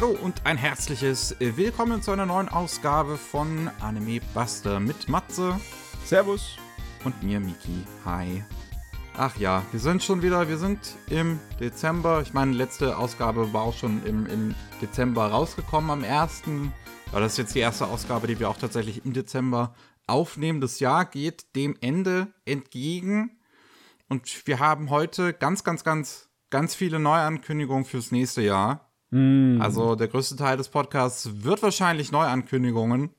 Hallo und ein herzliches Willkommen zu einer neuen Ausgabe von Anime Buster mit Matze. Servus. Und mir, Miki. Hi. Ach ja, wir sind schon wieder, wir sind im Dezember. Ich meine, letzte Ausgabe war auch schon im, im Dezember rausgekommen, am 1. Aber das ist jetzt die erste Ausgabe, die wir auch tatsächlich im Dezember aufnehmen. Das Jahr geht dem Ende entgegen. Und wir haben heute ganz, ganz, ganz, ganz viele Neuankündigungen fürs nächste Jahr. Mm. Also der größte Teil des Podcasts wird wahrscheinlich Neuankündigungen.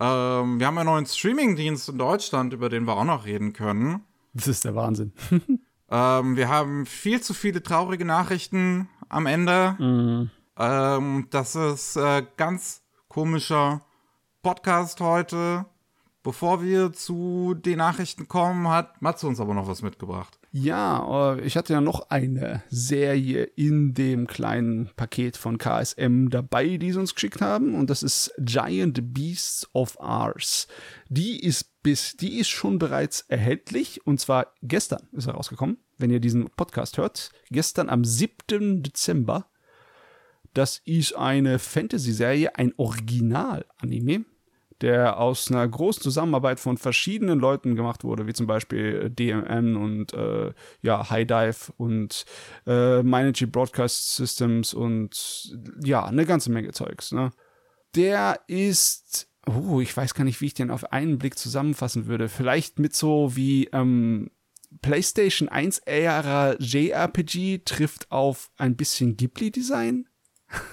Ähm, wir haben einen neuen Streamingdienst in Deutschland, über den wir auch noch reden können. Das ist der Wahnsinn. ähm, wir haben viel zu viele traurige Nachrichten am Ende. Mm. Ähm, das ist äh, ganz komischer Podcast heute. Bevor wir zu den Nachrichten kommen, hat Matze uns aber noch was mitgebracht. Ja, äh, ich hatte ja noch eine Serie in dem kleinen Paket von KSM dabei, die sie uns geschickt haben. Und das ist Giant Beasts of Ours. Die ist bis, die ist schon bereits erhältlich. Und zwar gestern ist er rausgekommen, wenn ihr diesen Podcast hört. Gestern am 7. Dezember. Das ist eine Fantasy-Serie, ein Original-Anime der aus einer großen Zusammenarbeit von verschiedenen Leuten gemacht wurde, wie zum Beispiel DMN und äh, ja, High Dive und äh, Minergy Broadcast Systems und ja, eine ganze Menge Zeugs. Ne? Der ist, oh, ich weiß gar nicht, wie ich den auf einen Blick zusammenfassen würde. Vielleicht mit so wie ähm, PlayStation 1 Ära JRPG trifft auf ein bisschen Ghibli-Design.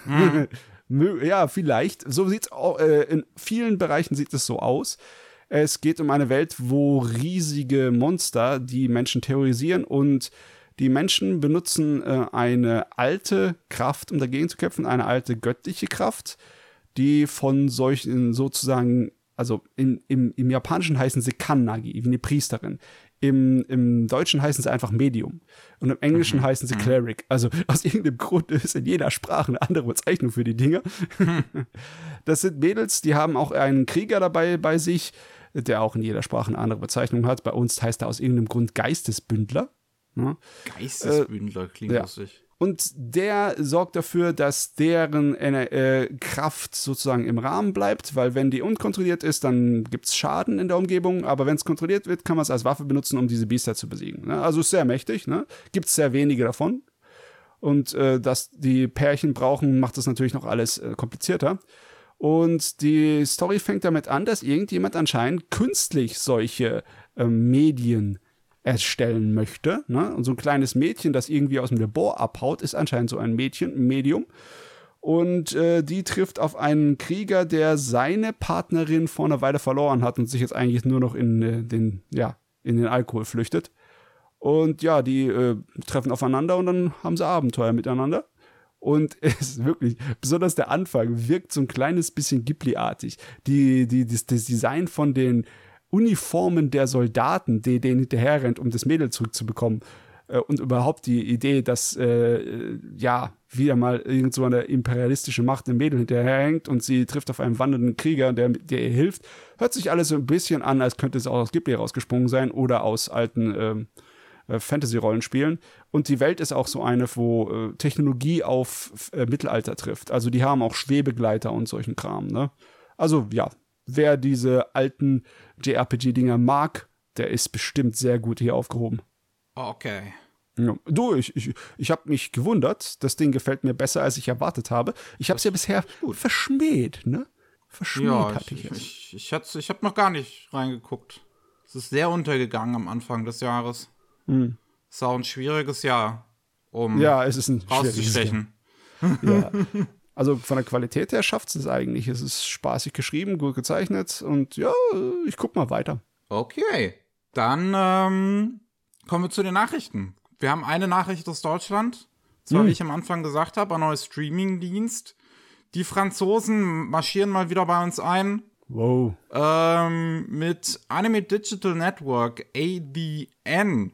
Mhm. Ja, vielleicht. So sieht's äh, in vielen Bereichen sieht es so aus. Es geht um eine Welt, wo riesige Monster die Menschen terrorisieren und die Menschen benutzen äh, eine alte Kraft, um dagegen zu kämpfen, eine alte göttliche Kraft, die von solchen sozusagen, also im, im, im Japanischen heißen sie Kannagi, wie eine Priesterin. Im, Im Deutschen heißen sie einfach Medium. Und im Englischen mhm. heißen sie mhm. Cleric. Also aus irgendeinem Grund ist in jeder Sprache eine andere Bezeichnung für die Dinger. Mhm. Das sind Mädels, die haben auch einen Krieger dabei bei sich, der auch in jeder Sprache eine andere Bezeichnung hat. Bei uns heißt er aus irgendeinem Grund Geistesbündler. Ja. Geistesbündler, klingt ja. lustig. Und der sorgt dafür, dass deren äh, Kraft sozusagen im Rahmen bleibt, weil wenn die unkontrolliert ist, dann gibt's Schaden in der Umgebung, aber wenn es kontrolliert wird, kann man es als Waffe benutzen, um diese Biester zu besiegen. Ne? Also ist sehr mächtig, ne? Gibt's sehr wenige davon. Und äh, dass die Pärchen brauchen, macht das natürlich noch alles äh, komplizierter. Und die Story fängt damit an, dass irgendjemand anscheinend künstlich solche äh, Medien erstellen möchte. Ne? Und so ein kleines Mädchen, das irgendwie aus dem Labor abhaut, ist anscheinend so ein Mädchen, ein Medium. Und äh, die trifft auf einen Krieger, der seine Partnerin vor einer Weile verloren hat und sich jetzt eigentlich nur noch in äh, den, ja, in den Alkohol flüchtet. Und ja, die äh, treffen aufeinander und dann haben sie Abenteuer miteinander. Und es ist wirklich, besonders der Anfang wirkt so ein kleines bisschen Ghibli-artig. Die, die, das, das Design von den Uniformen der Soldaten, die denen hinterherrennt, um das Mädel zurückzubekommen. Äh, und überhaupt die Idee, dass, äh, ja, wieder mal irgend so eine imperialistische Macht dem Mädel hinterherhängt und sie trifft auf einen wandernden Krieger, der, der ihr hilft, hört sich alles so ein bisschen an, als könnte es auch aus Ghibli rausgesprungen sein oder aus alten ähm, äh, Fantasy-Rollenspielen. Und die Welt ist auch so eine, wo äh, Technologie auf äh, Mittelalter trifft. Also die haben auch Schwebegleiter und solchen Kram, ne? Also ja, wer diese alten JRPG-Dinger mag, der ist bestimmt sehr gut hier aufgehoben. Okay. Ja. Du, ich, ich, ich habe mich gewundert. Das Ding gefällt mir besser, als ich erwartet habe. Ich habe es ja bisher verschmäht, ne? Verschmäht ja, hatte ich, ich es. Ich, ich, ich, ich habe noch gar nicht reingeguckt. Es ist sehr untergegangen am Anfang des Jahres. Hm. Es war ein schwieriges Jahr, um ja, es ist ein rauszustechen. Ja. Also von der Qualität her schafft es eigentlich. Es ist spaßig geschrieben, gut gezeichnet und ja, ich guck mal weiter. Okay, dann ähm, kommen wir zu den Nachrichten. Wir haben eine Nachricht aus Deutschland. Zwar, hm. wie ich am Anfang gesagt habe, ein neuer Streamingdienst. Die Franzosen marschieren mal wieder bei uns ein. Wow. Ähm, mit Anime Digital Network, ADN,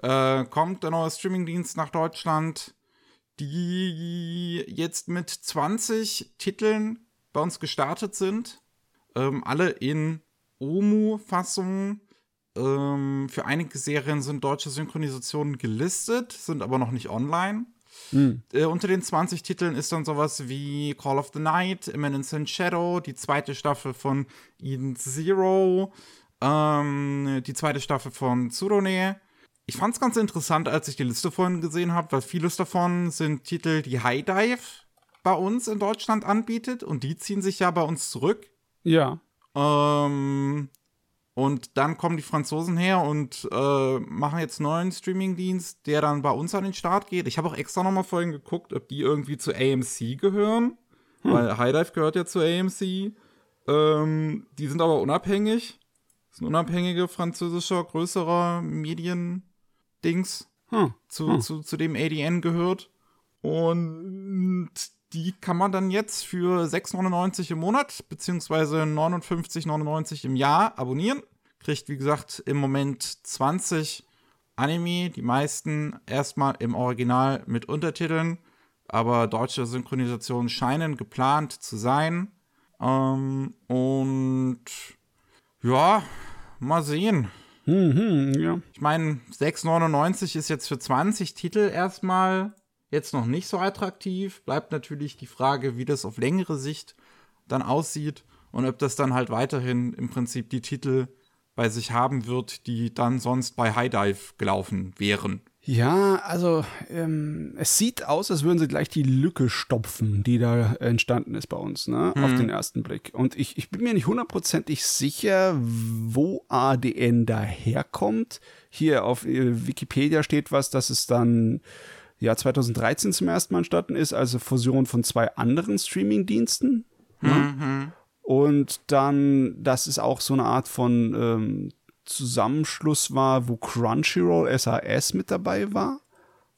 äh, kommt der neue Streamingdienst nach Deutschland die jetzt mit 20 Titeln bei uns gestartet sind. Ähm, alle in OMU-Fassungen. Ähm, für einige Serien sind deutsche Synchronisationen gelistet, sind aber noch nicht online. Mhm. Äh, unter den 20 Titeln ist dann sowas wie Call of the Night, Imminence and Shadow, die zweite Staffel von Eden Zero, ähm, die zweite Staffel von Tsurone. Ich fand es ganz interessant, als ich die Liste vorhin gesehen habe, weil vieles davon sind Titel, die High Dive bei uns in Deutschland anbietet und die ziehen sich ja bei uns zurück. Ja. Ähm, und dann kommen die Franzosen her und äh, machen jetzt einen neuen Streamingdienst, der dann bei uns an den Start geht. Ich habe auch extra nochmal vorhin geguckt, ob die irgendwie zu AMC gehören. Hm. Weil High Dive gehört ja zu AMC. Ähm, die sind aber unabhängig. Das ist ein unabhängiger französischer, größerer Medien-Dings, hm. Zu, hm. zu, zu dem ADN gehört. Und die kann man dann jetzt für 6,99 im Monat beziehungsweise 59,99 im Jahr abonnieren. Kriegt, wie gesagt, im Moment 20 Anime, die meisten erstmal im Original mit Untertiteln, aber deutsche Synchronisationen scheinen geplant zu sein. Ähm, und ja, mal sehen. Mhm, ja. Ich meine, 6,99 ist jetzt für 20 Titel erstmal jetzt noch nicht so attraktiv. Bleibt natürlich die Frage, wie das auf längere Sicht dann aussieht und ob das dann halt weiterhin im Prinzip die Titel bei sich haben wird, die dann sonst bei High Dive gelaufen wären. Ja, also ähm, es sieht aus, als würden sie gleich die Lücke stopfen, die da entstanden ist bei uns, ne? Mhm. Auf den ersten Blick. Und ich, ich bin mir nicht hundertprozentig sicher, wo ADN daherkommt. Hier auf äh, Wikipedia steht was, dass es dann ja 2013 zum ersten Mal entstanden ist, also Fusion von zwei anderen Streaming-Diensten. Ne? Mhm. Und dann, dass es auch so eine Art von ähm, Zusammenschluss war, wo Crunchyroll SAS mit dabei war.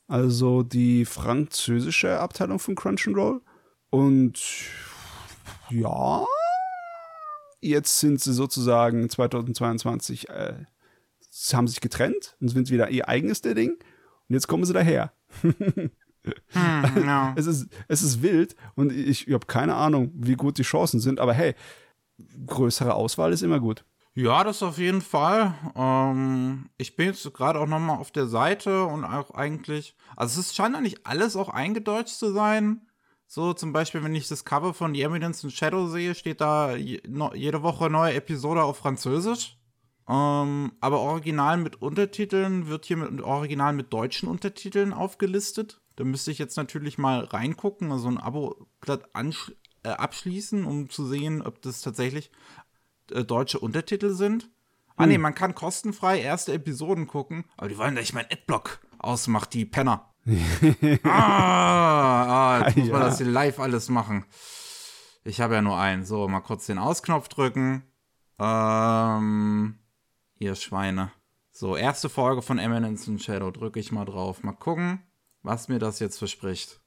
Also die französische Abteilung von Crunchyroll. Und ja, jetzt sind sie sozusagen 2022, äh, haben sich getrennt und sind wieder ihr eigenes Ding. Und jetzt kommen sie daher hm, no. es, ist, es ist wild und ich, ich habe keine Ahnung, wie gut die Chancen sind, aber hey, größere Auswahl ist immer gut. Ja, das auf jeden Fall. Ähm, ich bin jetzt gerade auch nochmal auf der Seite und auch eigentlich, also es scheint eigentlich alles auch eingedeutscht zu sein. So zum Beispiel, wenn ich das Cover von The Evidence and Shadow sehe, steht da jede Woche neue Episode auf Französisch. Ähm, aber original mit Untertiteln wird hier mit original mit deutschen Untertiteln aufgelistet. Da müsste ich jetzt natürlich mal reingucken, also ein Abo glatt äh, abschließen, um zu sehen, ob das tatsächlich äh, deutsche Untertitel sind. Ah, nee, hm. man kann kostenfrei erste Episoden gucken, aber die wollen, dass ich meinen Adblock ausmache, die Penner. ah, ah, jetzt muss man ja. das hier live alles machen. Ich habe ja nur einen. So, mal kurz den Ausknopf drücken. Ähm, Ihr Schweine. So, erste Folge von Eminence in Shadow. Drücke ich mal drauf. Mal gucken, was mir das jetzt verspricht.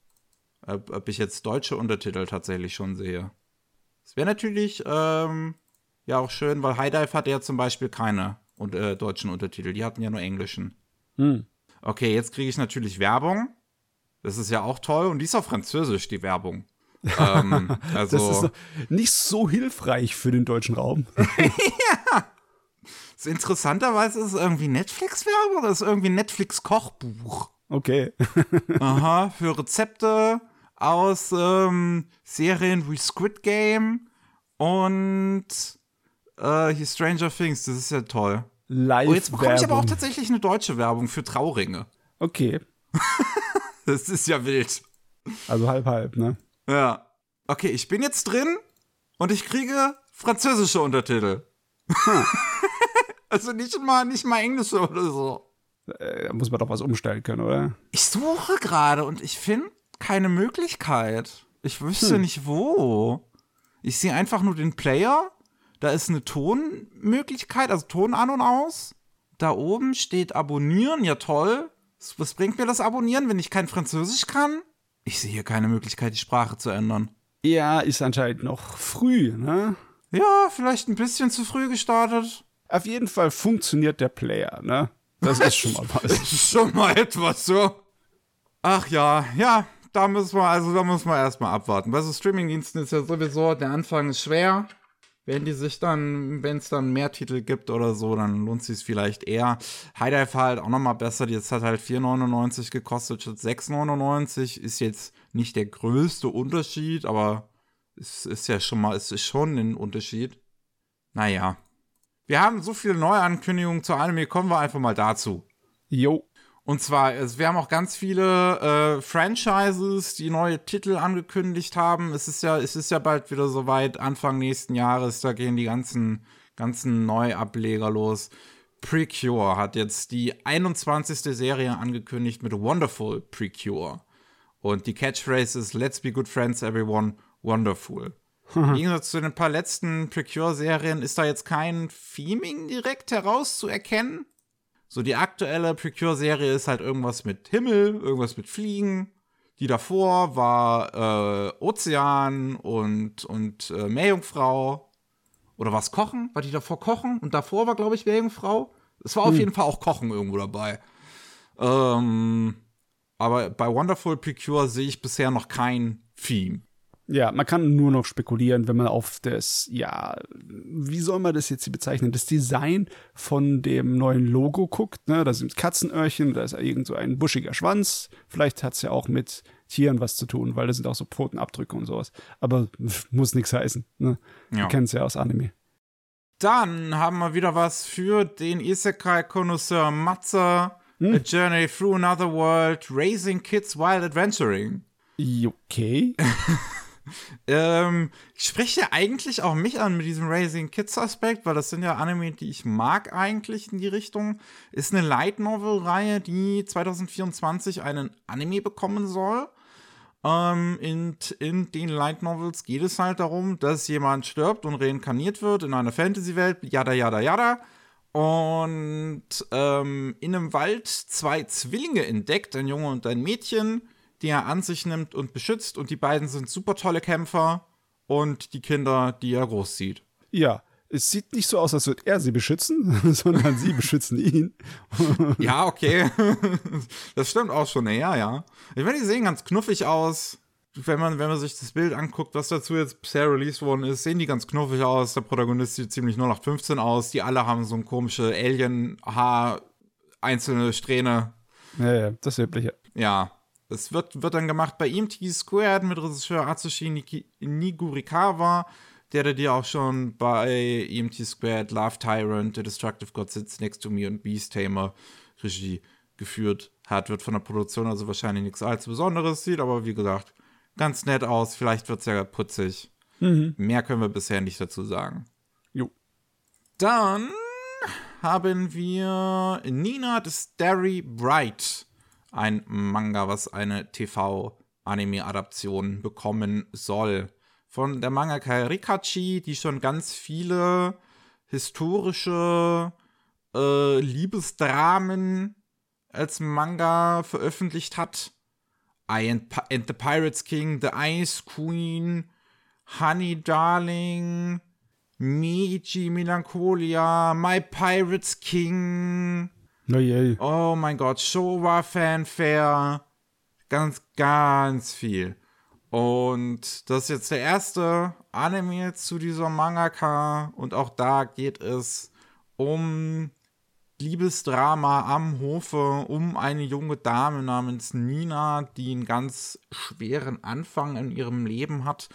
Ob, ob ich jetzt deutsche Untertitel tatsächlich schon sehe. Es wäre natürlich ähm, ja auch schön, weil High Dive hatte ja zum Beispiel keine und, äh, deutschen Untertitel. Die hatten ja nur englischen. Hm. Okay, jetzt kriege ich natürlich Werbung. Das ist ja auch toll. Und die ist auf Französisch, die Werbung. ähm, also das ist nicht so hilfreich für den deutschen Raum. ja. So interessanterweise ist es irgendwie Netflix-Werbung oder ist es irgendwie Netflix-Kochbuch? Okay. Aha, für Rezepte aus ähm, Serien wie Squid Game und äh, hier Stranger Things. Das ist ja toll. Live. Oh, jetzt bekomme ich aber auch tatsächlich eine deutsche Werbung für Trauringe. Okay. das ist ja wild. Also halb halb, ne? Ja. Okay, ich bin jetzt drin und ich kriege französische Untertitel. Hm. Also nicht mal, nicht mal Englische oder so. Äh, da muss man doch was umstellen können, oder? Ich suche gerade und ich finde keine Möglichkeit. Ich wüsste hm. nicht wo. Ich sehe einfach nur den Player. Da ist eine Tonmöglichkeit, also Ton an und aus. Da oben steht Abonnieren, ja toll. Was bringt mir das Abonnieren, wenn ich kein Französisch kann? Ich sehe hier keine Möglichkeit, die Sprache zu ändern. Ja, ist anscheinend noch früh, ne? Ja, vielleicht ein bisschen zu früh gestartet. Auf jeden Fall funktioniert der Player, ne? Das ist schon mal was. das ist schon mal etwas so. Ach ja, ja, da müssen wir, also da muss man erstmal abwarten. Bei so Streamingdiensten ist ja sowieso, der Anfang ist schwer. Wenn die sich dann, wenn es dann mehr Titel gibt oder so, dann lohnt sich vielleicht eher. High Dive war halt auch noch mal besser. Jetzt hat halt 4,99 gekostet statt 6,99. Ist jetzt nicht der größte Unterschied, aber es ist ja schon mal, es ist schon ein Unterschied. Naja. Wir haben so viele Neuankündigungen zu Anime, kommen wir einfach mal dazu. Jo. Und zwar, wir haben auch ganz viele äh, Franchises, die neue Titel angekündigt haben. Es ist ja, es ist ja bald wieder soweit, Anfang nächsten Jahres, da gehen die ganzen, ganzen Neuableger los. Precure hat jetzt die 21. Serie angekündigt mit Wonderful Precure. Und die Catchphrase ist Let's be good friends, everyone, wonderful. Im Gegensatz zu den paar letzten Precure-Serien ist da jetzt kein Theming direkt herauszuerkennen. So, die aktuelle Precure-Serie ist halt irgendwas mit Himmel, irgendwas mit Fliegen. Die davor war äh, Ozean und, und äh, Meerjungfrau. Oder was Kochen? War die davor Kochen? Und davor war, glaube ich, Meerjungfrau. Es war hm. auf jeden Fall auch Kochen irgendwo dabei. Ähm, aber bei Wonderful Precure sehe ich bisher noch kein Theme. Ja, man kann nur noch spekulieren, wenn man auf das, ja, wie soll man das jetzt bezeichnen, das Design von dem neuen Logo guckt. Ne? Da sind Katzenöhrchen, da ist irgend so ein buschiger Schwanz. Vielleicht hat es ja auch mit Tieren was zu tun, weil da sind auch so Pfotenabdrücke und sowas. Aber muss nichts heißen. Ne? Ja. Wir kennen es ja aus Anime. Dann haben wir wieder was für den Isekai-Konnoisseur Matze. Hm? A Journey Through Another World, Raising Kids While Adventuring. Okay. ähm, ich spreche eigentlich auch mich an mit diesem Raising Kids Aspekt, weil das sind ja Anime, die ich mag eigentlich in die Richtung. Ist eine Light Novel Reihe, die 2024 einen Anime bekommen soll. Ähm, in, in den Light Novels geht es halt darum, dass jemand stirbt und reinkarniert wird in einer Fantasy-Welt, yada yada yada. Und ähm, in einem Wald zwei Zwillinge entdeckt, ein Junge und ein Mädchen die er an sich nimmt und beschützt. Und die beiden sind super tolle Kämpfer und die Kinder, die er großzieht. Ja, es sieht nicht so aus, als würde er sie beschützen, sondern sie beschützen ihn. ja, okay. Das stimmt auch schon, ja, ja. Ich meine, die sehen ganz knuffig aus. Wenn man, wenn man sich das Bild anguckt, was dazu jetzt bisher released worden ist, sehen die ganz knuffig aus. Der Protagonist sieht ziemlich 0815 aus. Die alle haben so ein komische Alien-Haar, einzelne Strähne. Ja, ja, das Übliche. Ja, es wird, wird dann gemacht bei EMT Squared mit Regisseur Atsushi Nigurikawa, der dir auch schon bei EMT Squared, Love Tyrant, The Destructive God Sits Next to Me und Beast Tamer Regie geführt hat. Wird von der Produktion also wahrscheinlich nichts allzu Besonderes, sieht aber wie gesagt ganz nett aus. Vielleicht wird es ja putzig. Mhm. Mehr können wir bisher nicht dazu sagen. Jo. Dann haben wir Nina the Starry Bright ein Manga, was eine TV-Anime-Adaption bekommen soll. Von der Mangaka Rikachi, die schon ganz viele historische äh, Liebesdramen als Manga veröffentlicht hat. I and, and the Pirates King, The Ice Queen, Honey Darling, Meiji Melancholia, My Pirates King, Oh, oh mein Gott, Showa Fanfare. Ganz, ganz viel. Und das ist jetzt der erste Anime zu dieser Mangaka. Und auch da geht es um Liebesdrama am Hofe, um eine junge Dame namens Nina, die einen ganz schweren Anfang in ihrem Leben hat,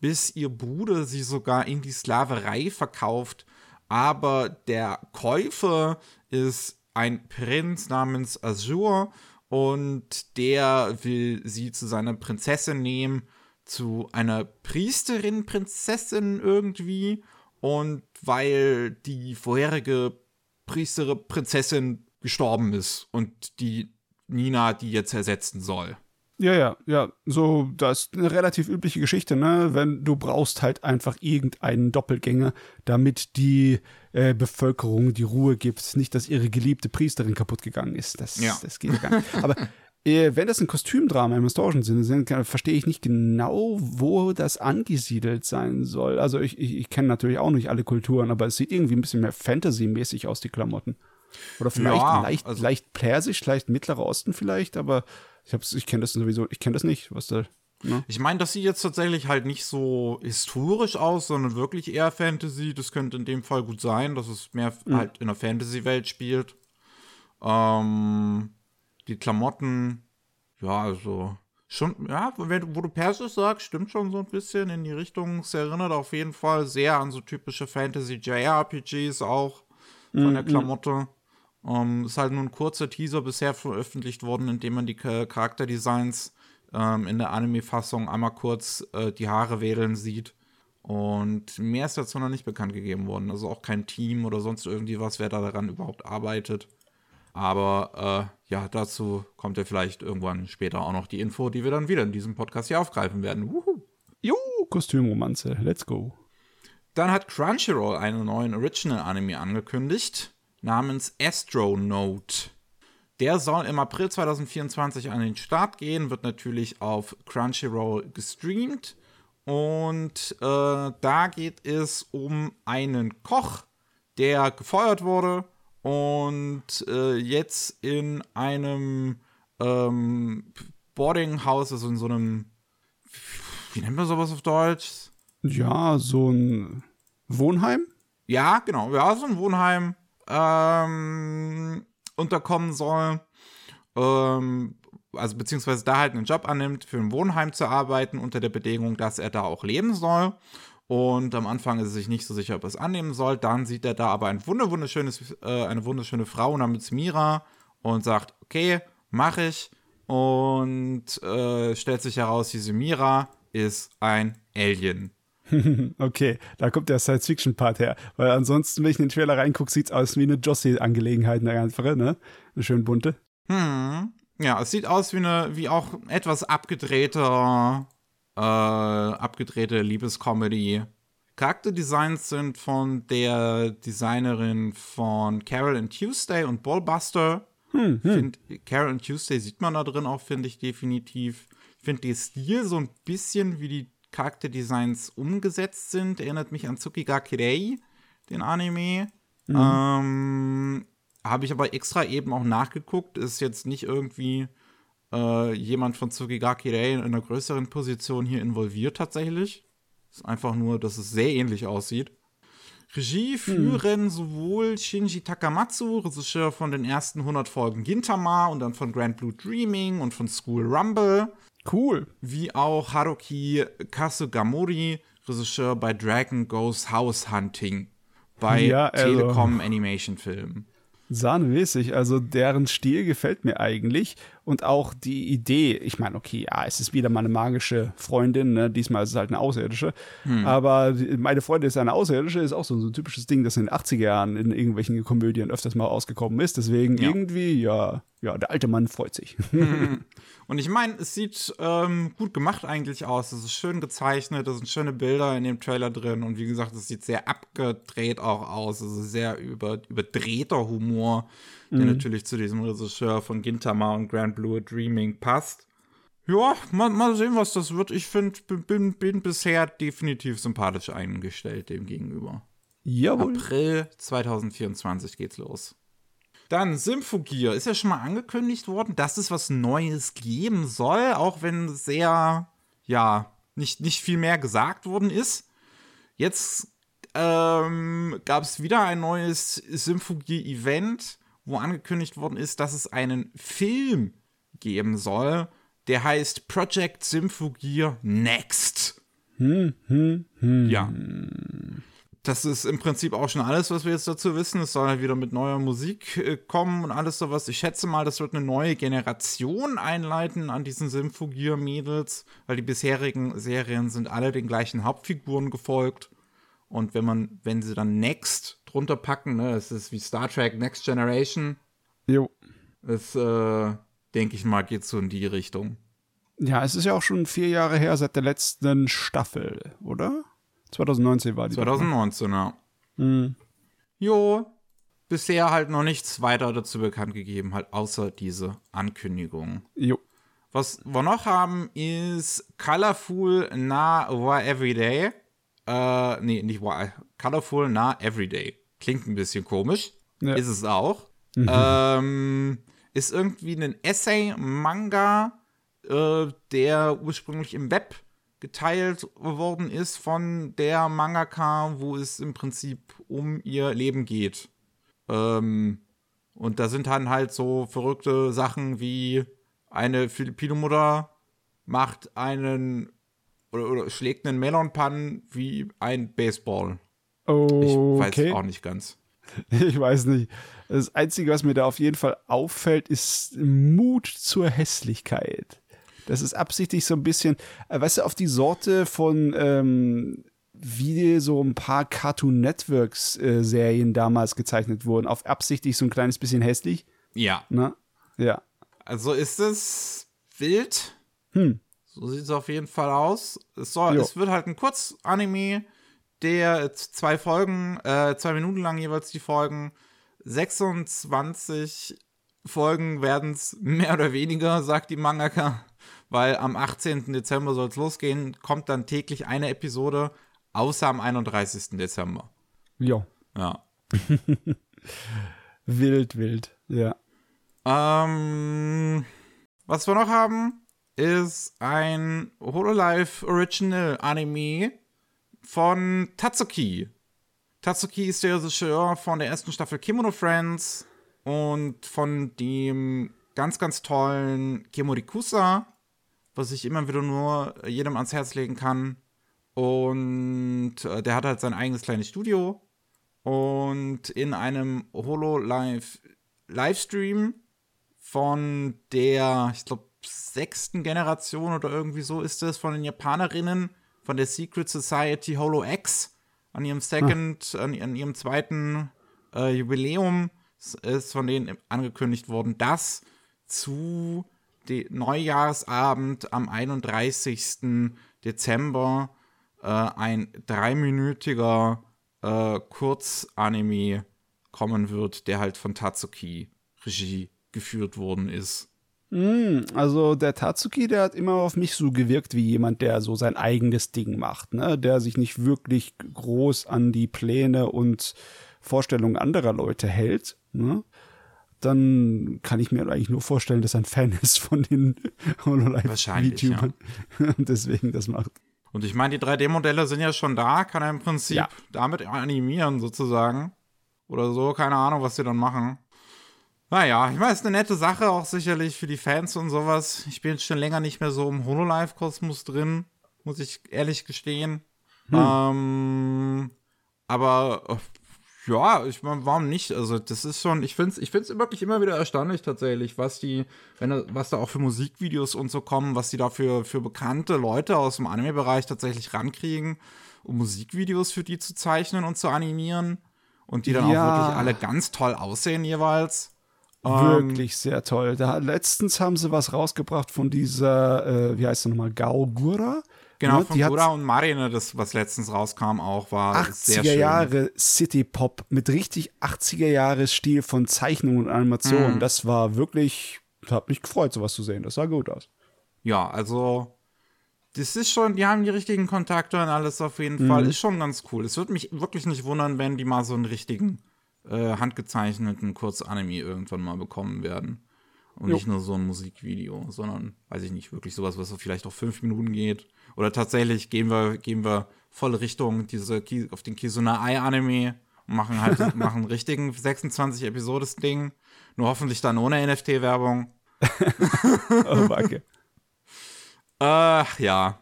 bis ihr Bruder sie sogar in die Sklaverei verkauft. Aber der Käufer ist ein Prinz namens Azur und der will sie zu seiner Prinzessin nehmen, zu einer Priesterin, Prinzessin irgendwie. Und weil die vorherige Priesterin, Prinzessin gestorben ist und die Nina die jetzt ersetzen soll. Ja, ja, ja. So, das ist eine relativ übliche Geschichte, ne? Wenn du brauchst halt einfach irgendeinen Doppelgänger, damit die äh, Bevölkerung die Ruhe gibt. Nicht, dass ihre geliebte Priesterin kaputt gegangen ist. Das, ja. das geht gar nicht. Aber äh, wenn das ein Kostümdrama im historischen Sinne sind, verstehe ich nicht genau, wo das angesiedelt sein soll. Also ich, ich, ich kenne natürlich auch nicht alle Kulturen, aber es sieht irgendwie ein bisschen mehr Fantasy-mäßig aus, die Klamotten. Oder vielleicht ja, leicht, also leicht persisch, leicht Mittlerer Osten vielleicht, aber ich, ich kenne das sowieso, ich kenne das nicht, was da Ne? Ich meine, das sieht jetzt tatsächlich halt nicht so historisch aus, sondern wirklich eher Fantasy. Das könnte in dem Fall gut sein, dass es mehr Mhm. halt in der Fantasy-Welt spielt. Ähm, die Klamotten, ja, also schon, ja, wenn, wo du Persisch sagst, stimmt schon so ein bisschen in die Richtung. Es erinnert auf jeden Fall sehr an so typische Fantasy-JRPGs auch von Mhm. der Klamotte. Ähm, ist halt nur ein kurzer Teaser bisher veröffentlicht worden, in dem man die Cha- Charakterdesigns ähm, in der Anime-Fassung einmal kurz äh, die Haare wedeln sieht. Und mehr ist dazu noch nicht bekannt gegeben worden. Also auch kein Team oder sonst irgendwie was, wer da daran überhaupt arbeitet. Aber äh, ja, dazu kommt ja vielleicht irgendwann später auch noch die Info, die wir dann wieder in diesem Podcast hier aufgreifen werden. Wuhu. Jo, Kostümromanze, let's go. Dann hat Crunchyroll einen neuen Original-Anime angekündigt, namens Astronaut. Der soll im April 2024 an den Start gehen, wird natürlich auf Crunchyroll gestreamt. Und äh, da geht es um einen Koch, der gefeuert wurde und äh, jetzt in einem ähm, Boardinghouse, also in so einem, wie nennt man sowas auf Deutsch? Ja, so ein Wohnheim? Ja, genau. Ja, so ein Wohnheim ähm, unterkommen soll. Ähm, also beziehungsweise da halt einen Job annimmt, für ein Wohnheim zu arbeiten, unter der Bedingung, dass er da auch leben soll. Und am Anfang ist er sich nicht so sicher, ob er es annehmen soll. Dann sieht er da aber ein wunder wunderschönes, äh, eine wunderschöne Frau namens Mira und sagt, okay, mach ich. Und äh, stellt sich heraus, diese Mira ist ein Alien. Okay, da kommt der Science-Fiction-Part her. Weil ansonsten, wenn ich in den Trailer reingucke, sieht es aus wie eine Jossie-Angelegenheit, eine einfache, ne? Eine schön bunte. Hm. Ja, es sieht aus wie eine, wie auch etwas abgedrehter, äh, abgedrehte Liebescomedy. Charakterdesigns sind von der Designerin von Carol and Tuesday und Ballbuster. Find, Carol and Tuesday sieht man da drin auch, finde ich definitiv. Ich finde den Stil so ein bisschen wie die Charakterdesigns umgesetzt sind. Erinnert mich an Tsukiga Kirei, den Anime. Ähm, habe ich aber extra eben auch nachgeguckt. Ist jetzt nicht irgendwie äh, jemand von Tsukigaki Rei in einer größeren Position hier involviert tatsächlich. Ist einfach nur, dass es sehr ähnlich aussieht. Regie führen sowohl Shinji Takamatsu, Regisseur von den ersten 100 Folgen Gintama und dann von Grand Blue Dreaming und von School Rumble, Cool. wie auch Haruki Kasugamori, Regisseur bei Dragon Goes House Hunting, bei Ja, also- Telekom Animation Film. Sahnemäßig. Also deren Stil gefällt mir eigentlich. Und auch die Idee, ich meine, okay, ja, es ist wieder mal eine magische Freundin, ne? diesmal ist es halt eine Außerirdische. Hm. Aber die- meine Freundin ist eine Außerirdische, ist auch so, so ein typisches Ding, das in den 80er Jahren in irgendwelchen Komödien öfters mal ausgekommen ist. Deswegen Ja. irgendwie, ja, ja, der alte Mann freut sich. Und ich meine, es sieht ähm, gut gemacht eigentlich aus. Es ist schön gezeichnet, da sind schöne Bilder in dem Trailer drin. Und wie gesagt, es sieht sehr abgedreht auch aus. Also sehr über, überdrehter Humor, der natürlich zu diesem Regisseur von Gintama und Grand Blue Dreaming passt. Ja, mal, mal sehen, was das wird. Ich finde, bin, bin bisher definitiv sympathisch eingestellt dem gegenüber. Jawohl. April 2024 geht's los. Dann Symphogear. Ist ja schon mal angekündigt worden, dass es was Neues geben soll, auch wenn sehr, ja, nicht, nicht viel mehr gesagt worden ist. Jetzt ähm, gab es wieder ein neues Symphogear-Event, wo angekündigt worden ist, dass es einen Film geben soll, der heißt Project Symphogear Next. Ja. Das ist im Prinzip auch schon alles, was wir jetzt dazu wissen. Es soll halt wieder mit neuer Musik äh, kommen und alles sowas. Ich schätze mal, das wird eine neue Generation einleiten an diesen Symphogear-Mädels, weil die bisherigen Serien sind alle den gleichen Hauptfiguren gefolgt. Und wenn man, wenn sie dann Next drunter packen, ne, das ist wie Star Trek Next Generation, Jo. das, äh, denke ich mal, geht so in die Richtung. Ja, es ist ja auch schon vier Jahre her seit der letzten Staffel, oder? 2019 war die. doch, ne? 2019, ja. Mhm. Jo, bisher halt noch nichts weiter dazu bekannt gegeben, halt außer diese Ankündigung. Jo. Was wir noch haben, ist Colorful Na Wa Everyday. Äh, nee, nicht Wa, Colorful Na Everyday. Klingt ein bisschen komisch. Ja. Ist es auch. Ähm, ist irgendwie ein Essay-Manga äh, der ursprünglich im Web geteilt worden ist von der Mangaka, wo es im Prinzip um ihr Leben geht. Ähm, und da sind dann halt so verrückte Sachen wie eine Filipino-Mutter macht einen oder, oder schlägt einen Melonpan wie ein Baseball. Okay. Ich weiß auch nicht ganz. Ich weiß nicht. Das Einzige, was mir da auf jeden Fall auffällt, ist Mut zur Hässlichkeit. Das ist absichtlich so ein bisschen, äh, weißt du, auf die Sorte von, ähm, wie so ein paar Cartoon Networks äh, Serien damals gezeichnet wurden, auf absichtlich so ein kleines bisschen hässlich. Ja. Na? Ja. Also ist es wild. Hm. So sieht es auf jeden Fall aus. Es, soll, es wird halt ein Kurzanime, der zwei Folgen, äh, zwei Minuten lang jeweils die Folgen. 26 Folgen werden es mehr oder weniger, sagt die Mangaka, weil am 18. Dezember soll es losgehen, kommt dann täglich eine Episode, außer am 31. Dezember. Ja. Ja. wild, wild, ja. Ähm, was wir noch haben, ist ein Hololive Original Anime von Tatsuki. Tatsuki ist der Regisseur von der ersten Staffel Kimono Friends und von dem ganz, ganz tollen Kemurikusa, was ich immer wieder nur jedem ans Herz legen kann. Und äh, der hat halt sein eigenes kleines Studio. Und in einem Hololive Livestream von der, ich glaube, sechsten Generation oder irgendwie so ist es, von den Japanerinnen von der Secret Society Holo X an ihrem Second, ah. an, an, ihrem zweiten äh, Jubiläum ist von denen angekündigt worden, dass zu dem Neujahrsabend am 31. Dezember äh, ein dreiminütiger äh, Kurzanime kommen wird, der halt von Tatsuki Regie geführt worden ist. Mm, also der Tatsuki, der hat immer auf mich so gewirkt wie jemand, der so sein eigenes Ding macht, ne? Der sich nicht wirklich groß an die Pläne und Vorstellungen anderer Leute hält, ne? Dann kann ich mir eigentlich nur vorstellen, dass er ein Fan ist von den Hololive-YouTubern ja. und deswegen das macht. Und ich meine, die 3D-Modelle sind ja schon da, kann er im Prinzip ja. damit animieren sozusagen. Oder so, keine Ahnung, was sie dann machen. Naja, ich meine, es ist eine nette Sache, auch sicherlich für die Fans und sowas. Ich bin schon länger nicht mehr so im Hololive-Kosmos drin, muss ich ehrlich gestehen. Hm. Ähm, aber ja, ich meine, warum nicht? Also, das ist schon, ich finde es ich find's wirklich immer wieder erstaunlich tatsächlich, was die, wenn was da auch für Musikvideos und so kommen, was die da für, für bekannte Leute aus dem Anime-Bereich tatsächlich rankriegen, um Musikvideos für die zu zeichnen und zu animieren. Und die dann ja. auch wirklich alle ganz toll aussehen jeweils. Wirklich sehr toll. Da, letztens haben sie was rausgebracht von dieser, äh, wie heißt sie nochmal, Gaugura. Genau, ne? von die Gura und Marine, das, was letztens rauskam, auch war 80er sehr schön. Jahre City Pop mit richtig 80er Jahre Stil von Zeichnung und Animation. Mhm. Das war wirklich, hat mich gefreut, sowas zu sehen. Das sah gut aus. Ja, also das ist schon, die haben die richtigen Kontakte und alles auf jeden mhm. Fall. Ist schon ganz cool. Es würde mich wirklich nicht wundern, wenn die mal so einen richtigen äh, handgezeichneten Kurzanime irgendwann mal bekommen werden. Und jo. nicht nur so ein Musikvideo, sondern, weiß ich nicht, wirklich sowas, was vielleicht auch fünf Minuten geht. Oder tatsächlich gehen wir, gehen wir voll Richtung diese, auf den Kisuna Ai Anime und machen halt, machen einen richtigen 26 Episodes Ding. Nur hoffentlich dann ohne NFT-Werbung. oh, danke. Ach, ja.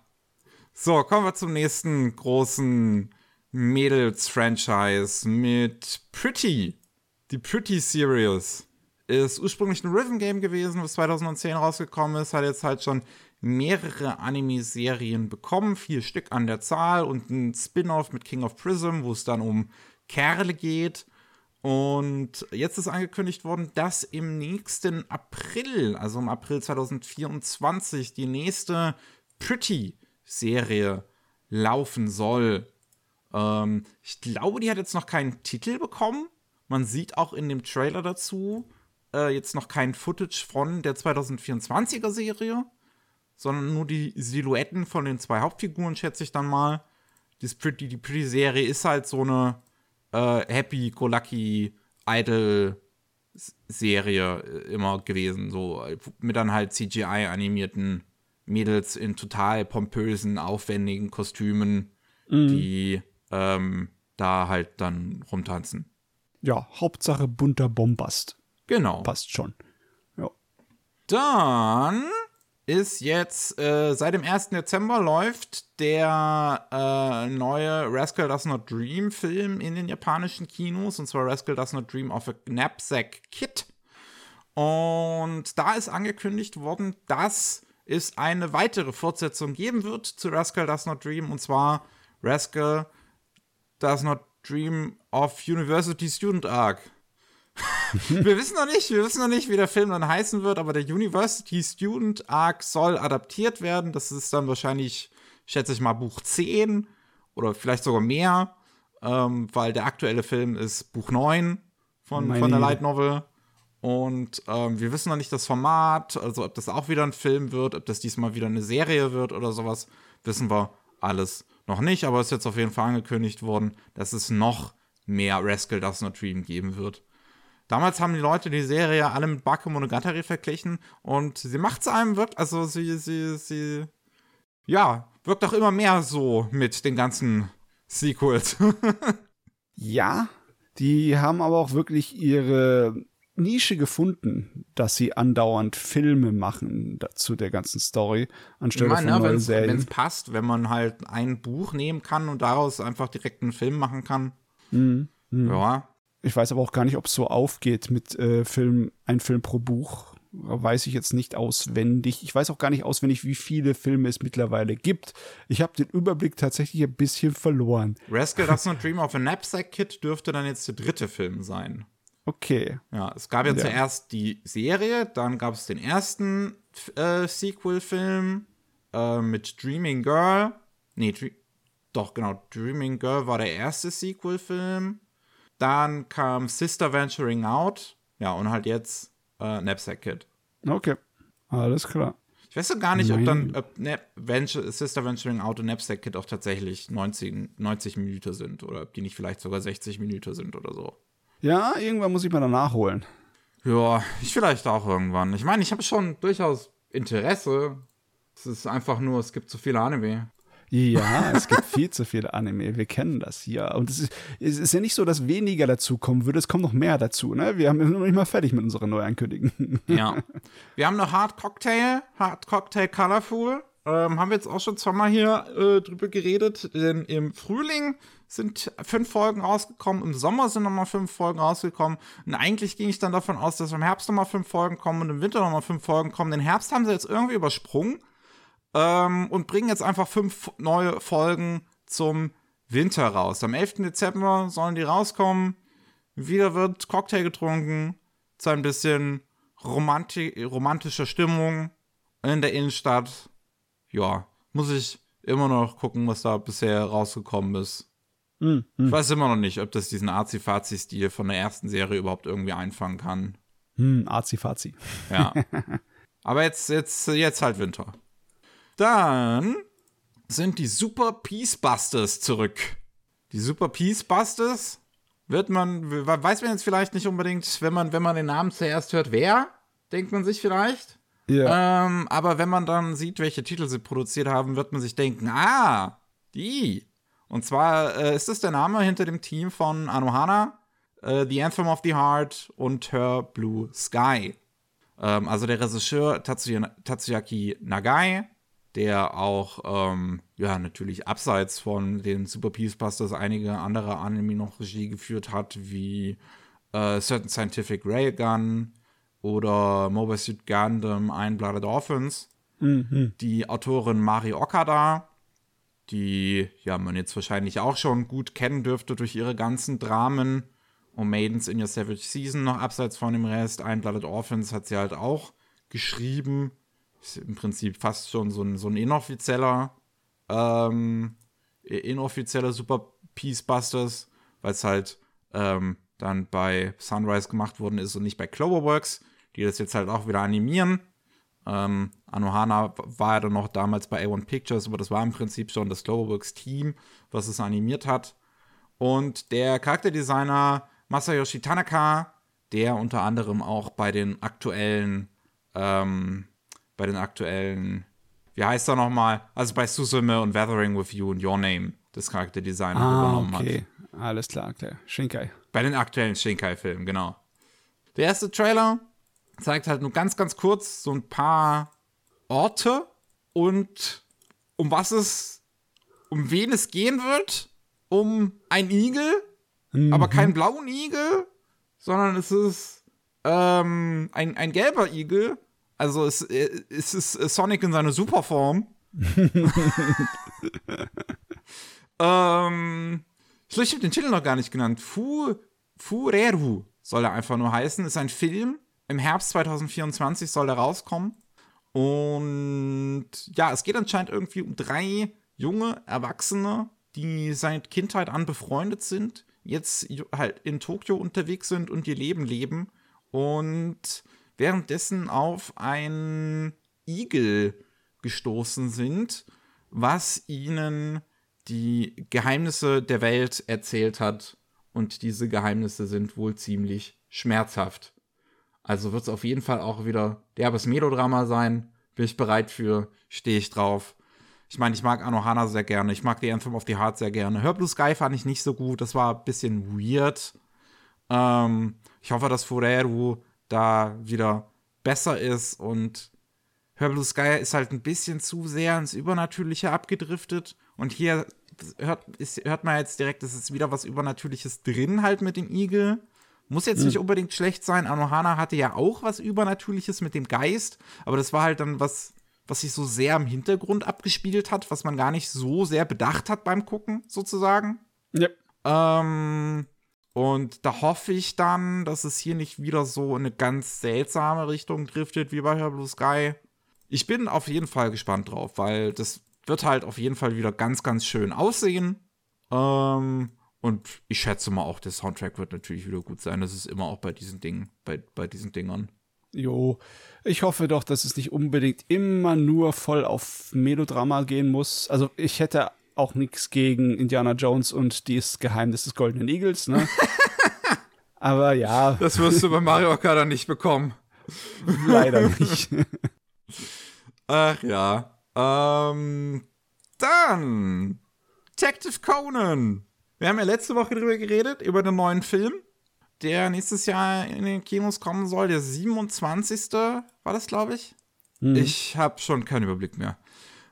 So, kommen wir zum nächsten großen Mädels-Franchise mit Pretty. Die Pretty Series ist ursprünglich ein Rhythm-Game gewesen, was 2010 rausgekommen ist, hat jetzt halt schon mehrere Anime-Serien bekommen, vier Stück an der Zahl und ein Spin-off mit King of Prism, wo es dann um Kerle geht. Und jetzt ist angekündigt worden, dass im nächsten April, also im April 2024, die nächste Pretty-Serie laufen soll. Ähm, ich glaube, die hat jetzt noch keinen Titel bekommen. Man sieht auch in dem Trailer dazu äh, jetzt noch kein Footage von der 2024er Serie, sondern nur die Silhouetten von den zwei Hauptfiguren, schätze ich dann mal. Pretty, die Pretty-Serie ist halt so eine äh, Happy-Go-Lucky Idol-Serie äh, immer gewesen, so mit dann halt CGI-animierten Mädels in total pompösen, aufwendigen Kostümen, die ähm, da halt dann rumtanzen. Ja, Hauptsache bunter Bombast. Genau. Passt schon. Ja. Dann ist jetzt, äh, seit dem 1. Dezember läuft der äh, neue Rascal Does Not Dream Film in den japanischen Kinos, und zwar Rascal Does Not Dream of a Knapsack Kid. Und da ist angekündigt worden, dass es eine weitere Fortsetzung geben wird zu Rascal Does Not Dream, und zwar Rascal Does Not Dream of University Student Arc. wir wissen noch nicht, wir wissen noch nicht, wie der Film dann heißen wird, aber der University Student Arc soll adaptiert werden. Das ist dann wahrscheinlich, schätze ich mal, Buch 10 oder vielleicht sogar mehr, ähm, weil der aktuelle Film ist Buch 9 von, Meine von der. Light Novel. Und ähm, wir wissen noch nicht das Format, also ob das auch wieder ein Film wird, ob das diesmal wieder eine Serie wird oder sowas, wissen wir alles noch nicht. Aber es ist jetzt auf jeden Fall angekündigt worden, dass es noch mehr Rascal Does Not Dream geben wird. Damals haben die Leute die Serie alle mit Bakemonogatari verglichen und sie macht es einem wirklich, also sie, sie, sie, ja, wirkt auch immer mehr so mit den ganzen Sequels. Ja, die haben aber auch wirklich ihre Nische gefunden, dass sie andauernd Filme machen dazu der ganzen Story, anstelle Ich meine, von ne, neuen wenn es Serien. passt, wenn man halt ein Buch nehmen kann und daraus einfach direkt einen Film machen kann. Mhm. Ja, Ich weiß aber auch gar nicht, ob es so aufgeht mit äh, Film, ein Film pro Buch. Weiß ich jetzt nicht auswendig. Ich weiß auch gar nicht auswendig, wie viele Filme es mittlerweile gibt. Ich habe den Überblick tatsächlich ein bisschen verloren. Rascal Does Not Dream of a Knapsack Kid dürfte dann jetzt der dritte Film sein. Okay. Ja, es gab ja, Ja. zuerst die Serie, dann gab es den ersten äh, Sequel-Film äh, mit Dreaming Girl. Nee, Dre doch, genau, Dreaming Girl war der erste Sequel-Film. Dann kam Sister Venturing Out. Ja, und halt jetzt äh, Knapsack Kid. Okay. Alles klar. Ich weiß so gar nicht, ob dann Mein- ob Venture, Sister Venturing Out und Knapsack Kid auch tatsächlich 90, 90 Minuten sind oder ob die nicht vielleicht sogar 60 Minuten sind oder so. Ja, irgendwann muss ich mal danach holen. Ja, ich vielleicht auch irgendwann. Ich meine, ich habe schon durchaus Interesse. Es ist einfach nur, es gibt zu viele Anime. Ja, es gibt viel zu viele Anime. Wir kennen das ja. Und es ist, es ist ja nicht so, dass weniger dazu kommen würde. Es kommt noch mehr dazu. Ne? Wir haben noch nicht mal fertig mit unseren Neuankündigungen. Ja. Wir haben noch Hard Cocktail, Hard Cocktail Colorful. Ähm, haben wir jetzt auch schon zweimal hier äh, drüber geredet. Denn im Frühling sind fünf Folgen rausgekommen, im Sommer sind nochmal fünf Folgen rausgekommen. Und eigentlich ging ich dann davon aus, dass im Herbst nochmal fünf Folgen kommen und im Winter nochmal fünf Folgen kommen. Den Herbst haben sie jetzt irgendwie übersprungen ähm, und bringen jetzt einfach fünf neue Folgen zum Winter raus. Am 11. Dezember sollen die rauskommen. Wieder wird Cocktail getrunken zu ein bisschen romanti romantischer Stimmung in der Innenstadt. Ja, muss ich immer noch gucken, was da bisher rausgekommen ist. Hm, Ich weiß immer noch nicht, ob das diesen Azi-Fazi-Stil von der ersten Serie überhaupt irgendwie einfangen kann. Hm, Azi-Fazi. Ja. Aber jetzt, jetzt, jetzt halt Winter. Dann sind die Super Peace Busters zurück. Die Super Peace Busters wird man, weiß man jetzt vielleicht nicht unbedingt, wenn man, wenn man den Namen zuerst hört, wer, denkt man sich vielleicht. Ja. Ähm, aber wenn man dann sieht, welche Titel sie produziert haben, wird man sich denken, ah, die. Und zwar äh, ist das der Name hinter dem Team von Anohana, äh, The Anthem of the Heart und Her Blue Sky. Ähm, also der Regisseur Tatsuya, Tatsuyaki Nagai, der auch, ähm, ja, natürlich abseits von den Super Peace Busters einige andere Anime noch Regie geführt hat, wie äh, Certain Scientific Railgun oder Mobile Suit Gundam Ein Blooded Orphans. Die Autorin Mari Okada, die ja man jetzt wahrscheinlich auch schon gut kennen dürfte durch ihre ganzen Dramen und Maidens in Your Savage Season noch abseits von dem Rest. Ein Blooded Orphans hat sie halt auch geschrieben. Ist im Prinzip fast schon so ein, so ein inoffizieller, ähm, inoffizieller Super Peace Busters, weil es halt ähm, dann bei Sunrise gemacht worden ist und nicht bei Cloverworks, die das jetzt halt auch wieder animieren. Ähm, Anohana war ja dann noch damals bei A1 Pictures, aber das war im Prinzip schon das Cloverworks-Team, was es animiert hat. Und der Charakterdesigner Masayoshi Tanaka, der unter anderem auch bei den aktuellen, ähm, bei den aktuellen wie heißt er nochmal? Also bei Susume und Weathering with You und Your Name das Charakterdesign Ah, übernommen hat. okay. Alles klar, klar. Shinkai. Bei den aktuellen Shinkai-Filmen, genau. Der erste Trailer zeigt halt nur ganz, ganz kurz so ein paar Orte und um was es, um wen es gehen wird. Um ein Igel, aber keinen blauen Igel, sondern es ist ähm, ein, ein gelber Igel. Also es, äh, es ist Sonic in seiner Superform. ähm, ich habe den Titel noch gar nicht genannt. Fu, Fureru soll er einfach nur heißen. Ist ein Film. Im Herbst 2024 soll er rauskommen. Und ja, es geht anscheinend irgendwie um drei junge Erwachsene, die seit Kindheit an befreundet sind, jetzt halt in Tokio unterwegs sind und ihr Leben leben und währenddessen auf einen Igel gestoßen sind, was ihnen die Geheimnisse der Welt erzählt hat. Und diese Geheimnisse sind wohl ziemlich schmerzhaft. Also wird es auf jeden Fall auch wieder derbes Melodrama sein. Bin ich bereit für, stehe ich drauf. Ich meine, ich mag Anohana sehr gerne. Ich mag die Anthem of the Heart sehr gerne. Hör Blue Sky fand ich nicht so gut. Das war ein bisschen weird. Ähm, ich hoffe, dass Fureru da wieder besser ist und Hör Blue Sky ist halt ein bisschen zu sehr ins Übernatürliche abgedriftet. Und hier hört, ist, hört man jetzt direkt, es ist wieder was Übernatürliches drin, halt mit dem Igel. Muss jetzt nicht unbedingt schlecht sein. Anohana hatte ja auch was Übernatürliches mit dem Geist, aber das war halt dann was, was sich so sehr im Hintergrund abgespielt hat, was man gar nicht so sehr bedacht hat beim Gucken, sozusagen. Ja. Ähm, und da hoffe ich dann, dass es hier nicht wieder so in eine ganz seltsame Richtung driftet wie bei Her Blue Sky. Ich bin auf jeden Fall gespannt drauf, weil das wird halt auf jeden Fall wieder ganz, ganz schön aussehen. Ähm, und ich schätze mal auch, der Soundtrack wird natürlich wieder gut sein. Das ist immer auch bei diesen Dingen, bei, bei diesen Dingern. Jo, ich hoffe doch, dass es nicht unbedingt immer nur voll auf Melodrama gehen muss. Also ich hätte auch nichts gegen Indiana Jones und das Geheimnis des Goldenen Igels, ne? Aber ja, Das wirst du bei Mario Kart dann nicht bekommen. leider nicht. Ach ja. Ähm, dann Detective Conan. Wir haben ja letzte Woche drüber geredet, über den neuen Film, der nächstes Jahr in den Kinos kommen soll. Der 27. war das, glaube ich. Ich habe schon keinen Überblick mehr.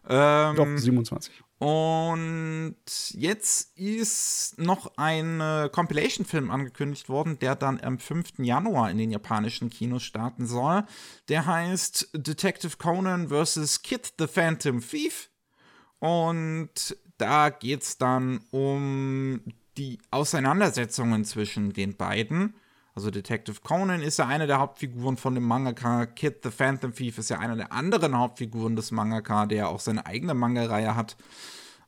Ähm, Doch, 27. und jetzt ist noch ein äh, Compilation-Film angekündigt worden, der dann am 5. Januar in den japanischen Kinos starten soll. Der heißt Detective Conan vs. Kid the Phantom Thief. Und da geht es dann um die Auseinandersetzungen zwischen den beiden. Also Detective Conan ist ja eine der Hauptfiguren von dem Mangaka. Kid the Phantom Thief ist ja einer der anderen Hauptfiguren des Mangaka, der auch seine eigene Manga-Reihe hat.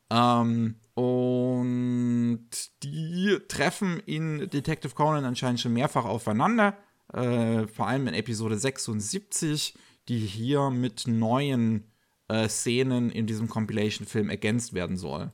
Ähm, und die treffen in Detective Conan anscheinend schon mehrfach aufeinander. Äh, vor allem in Episode 76, die hier mit neuen äh, Szenen in diesem Compilation-Film ergänzt werden soll.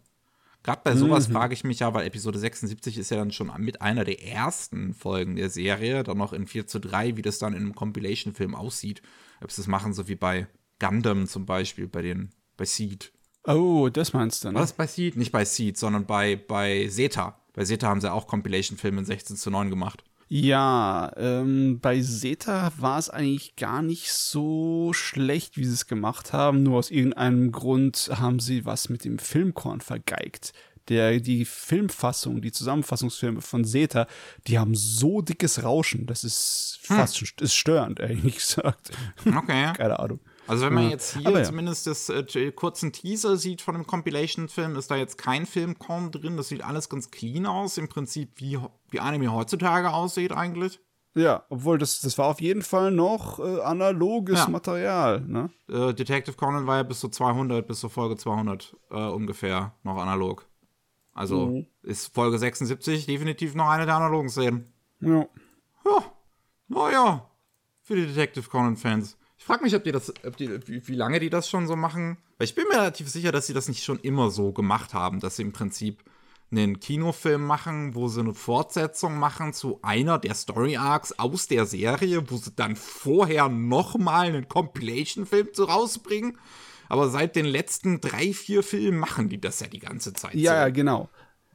Gerade bei sowas frage ich mich ja, weil Episode 76 ist ja dann schon mit einer der ersten Folgen der Serie, dann noch in 4 zu 3, wie das dann in einem Compilation-Film aussieht. Ob sie das machen, so wie bei Gundam zum Beispiel, bei den, bei Seed. Oh, das meinst du, ne? War das bei Seed? Nicht bei Seed, sondern bei, bei Zeta. Bei Zeta haben sie auch Compilation-Filme in 16 zu 9 gemacht. Ja, ähm, bei Zeta war es eigentlich gar nicht so schlecht, wie sie es gemacht haben. Nur aus irgendeinem Grund haben sie was mit dem Filmkorn vergeigt. Der, die Filmfassung, die Zusammenfassungsfilme von Zeta, die haben so dickes Rauschen, das ist fast schon ist störend, ehrlich gesagt. Okay. Keine Ahnung. Also wenn man jetzt hier ja. zumindest das äh, kurzen Teaser sieht von dem Compilation-Film, ist da jetzt kein Filmkorn drin. Das sieht alles ganz clean aus. Im Prinzip wie, wie Anime heutzutage aussieht eigentlich. Ja, obwohl das, das war auf jeden Fall noch äh, analoges Ja. Material, ne? Äh, Detective Conan war ja bis zu 200, bis zur Folge 200 äh, ungefähr noch analog. Also Mhm. ist Folge 76 definitiv noch eine der analogen Szenen. Ja. Ja, naja, für die Detective Conan-Fans. Ich frage mich, ob die das, ob die, wie, wie lange die das schon so machen. Weil ich bin mir relativ sicher, dass sie das nicht schon immer so gemacht haben, dass sie im Prinzip einen Kinofilm machen, wo sie eine Fortsetzung machen zu einer der Story Arcs aus der Serie, wo sie dann vorher noch mal einen Compilation-Film zu rausbringen. aber seit den letzten drei, vier Filmen machen die das ja die ganze Zeit. Ja, so. ja, genau.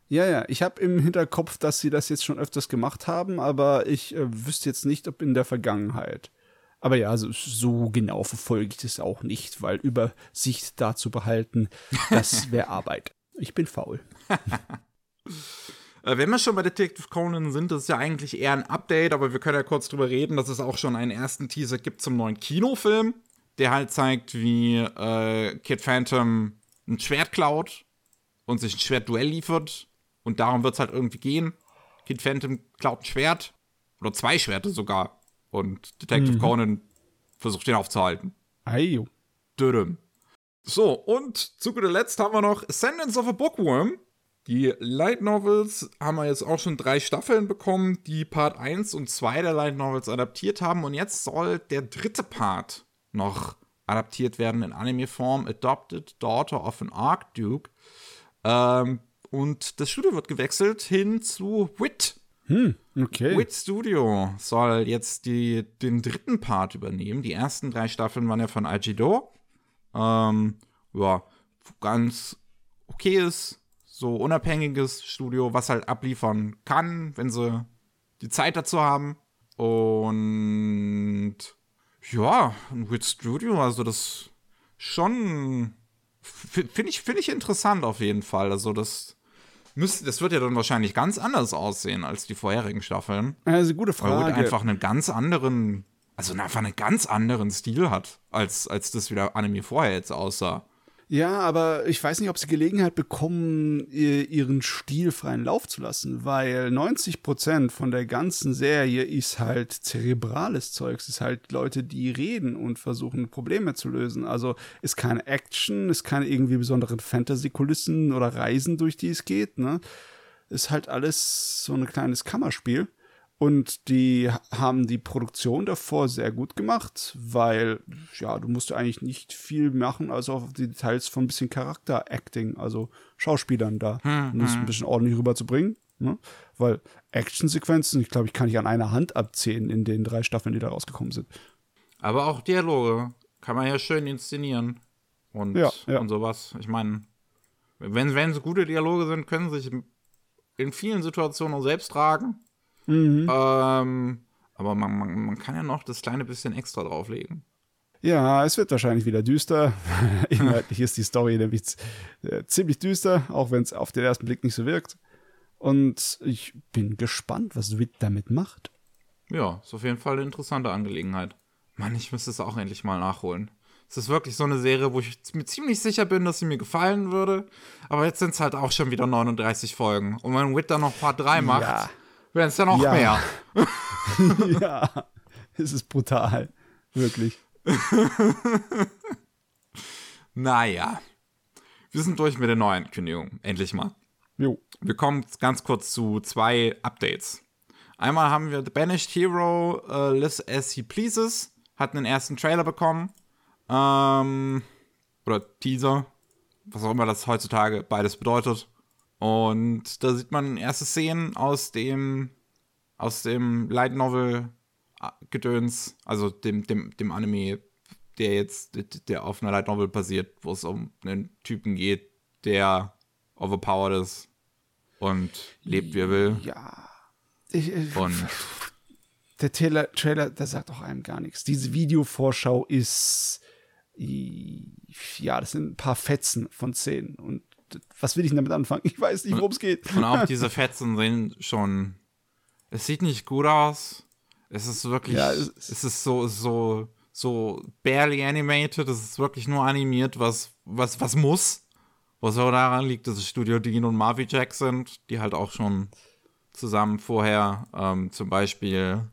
Ja, ja, ich habe im Hinterkopf, dass sie das jetzt schon öfters gemacht haben, aber ich äh, wüsste jetzt nicht, ob in der Vergangenheit. Aber ja, so, so genau verfolge ich das auch nicht, weil Übersicht dazu behalten, das wäre Arbeit. Ich bin faul. Äh, wenn wir schon bei Detective Conan sind, das ist ja eigentlich eher ein Update, aber wir können ja kurz drüber reden, dass es auch schon einen ersten Teaser gibt zum neuen Kinofilm, der halt zeigt, wie äh, Kid Phantom ein Schwert klaut und sich ein Schwertduell liefert. Und darum wird es halt irgendwie gehen. Kid Phantom klaut ein Schwert. Oder zwei Schwerte sogar. Und Detective Conan versucht ihn aufzuhalten. Ayo. Dürüm. So, und zu guter Letzt haben wir noch Ascendance of a Bookworm. Die Light Novels haben wir jetzt auch schon drei Staffeln bekommen, die Part 1 und 2 der Light Novels adaptiert haben. Und jetzt soll der dritte Part noch adaptiert werden in Anime-Form. Adopted Daughter of an Archduke. Ähm, und das Studio wird gewechselt hin zu WIT. Okay. WIT Studio soll jetzt die, den dritten Part übernehmen. Die ersten drei Staffeln waren ja von Aikido. Ähm, ja, ganz okayes, so unabhängiges Studio, was halt abliefern kann, wenn sie die Zeit dazu haben. Und ja, ein WIT Studio, also das schon finde ich, find ich interessant auf jeden Fall. Also das müsste, das wird ja dann wahrscheinlich ganz anders aussehen als die vorherigen Staffeln. Also gute Weil Wood Frage. einfach einen ganz anderen, also einfach einen ganz anderen Stil hat, als, als das wieder Anime vorher jetzt aussah. Ja, aber ich weiß nicht, ob sie Gelegenheit bekommen, ihr- ihren Stil freien Lauf zu lassen, weil 90% von der ganzen Serie ist halt zerebrales Zeugs, ist halt Leute, die reden und versuchen, Probleme zu lösen. Also ist keine Action, ist keine irgendwie besonderen Fantasy-Kulissen oder Reisen, durch die es geht, ne? Ist halt alles so ein kleines Kammerspiel. Und die haben die Produktion davor sehr gut gemacht, weil, ja, du musst eigentlich nicht viel machen, also auf die Details von ein bisschen Charakter-Acting, also Schauspielern da, um das ein bisschen ordentlich rüberzubringen. Ne? Weil Actionsequenzen, ich glaube, ich kann ich an einer Hand abzählen in den drei Staffeln, die da rausgekommen sind. Aber auch Dialoge kann man ja schön inszenieren. Und, Ja, ja. und sowas. Ich meine, wenn, so gute Dialoge sind, können sie sich in vielen Situationen auch selbst tragen. Mhm. Ähm, aber man, man, man kann ja noch das kleine bisschen extra drauflegen. Ja, es wird wahrscheinlich wieder düster. Inhaltlich ist die Story nämlich ziemlich düster, auch wenn es auf den ersten Blick nicht so wirkt. Und ich bin gespannt, was Witt damit macht. Ja, ist auf jeden Fall eine interessante Angelegenheit. Mann, ich müsste es auch endlich mal nachholen. Es ist wirklich so eine Serie, wo ich mir ziemlich sicher bin, dass sie mir gefallen würde. Aber jetzt sind es halt auch schon wieder 39 Folgen. Und wenn Wit dann noch Part 3 macht, Ja. Werden es ja noch Ja. mehr. ja, es ist brutal. Wirklich. Naja. Wir sind durch mit der Neuankündigung. Endlich mal. Jo. Wir kommen ganz kurz zu zwei Updates. Einmal haben wir The Banished Hero äh, Lives as He Pleases. Hat einen ersten Trailer bekommen. Ähm, oder Teaser. Was auch immer das heutzutage beides bedeutet. Und da sieht man erste Szenen aus dem aus dem Light Novel äh, Gedöns, also dem, dem, dem Anime, der jetzt, der auf einer Light Novel basiert, wo es um einen Typen geht, der overpowered ist und lebt, wie er will. Ja. Ich, ich, Und der Trailer, Trailer, der sagt auch einem gar nichts. Diese Videovorschau ist. Ja, das sind ein paar Fetzen von Szenen. Und was will ich denn damit anfangen? Ich weiß nicht, worum es geht. Und auch diese Fetzen sehen schon. Es sieht nicht gut aus. Es ist wirklich. Ja, es, es- ist so, so, so barely animated. Es ist wirklich nur animiert, was, was, was muss. Was auch daran liegt, dass es Studio Dean und Marvy Jack sind, die halt auch schon zusammen vorher ähm, zum Beispiel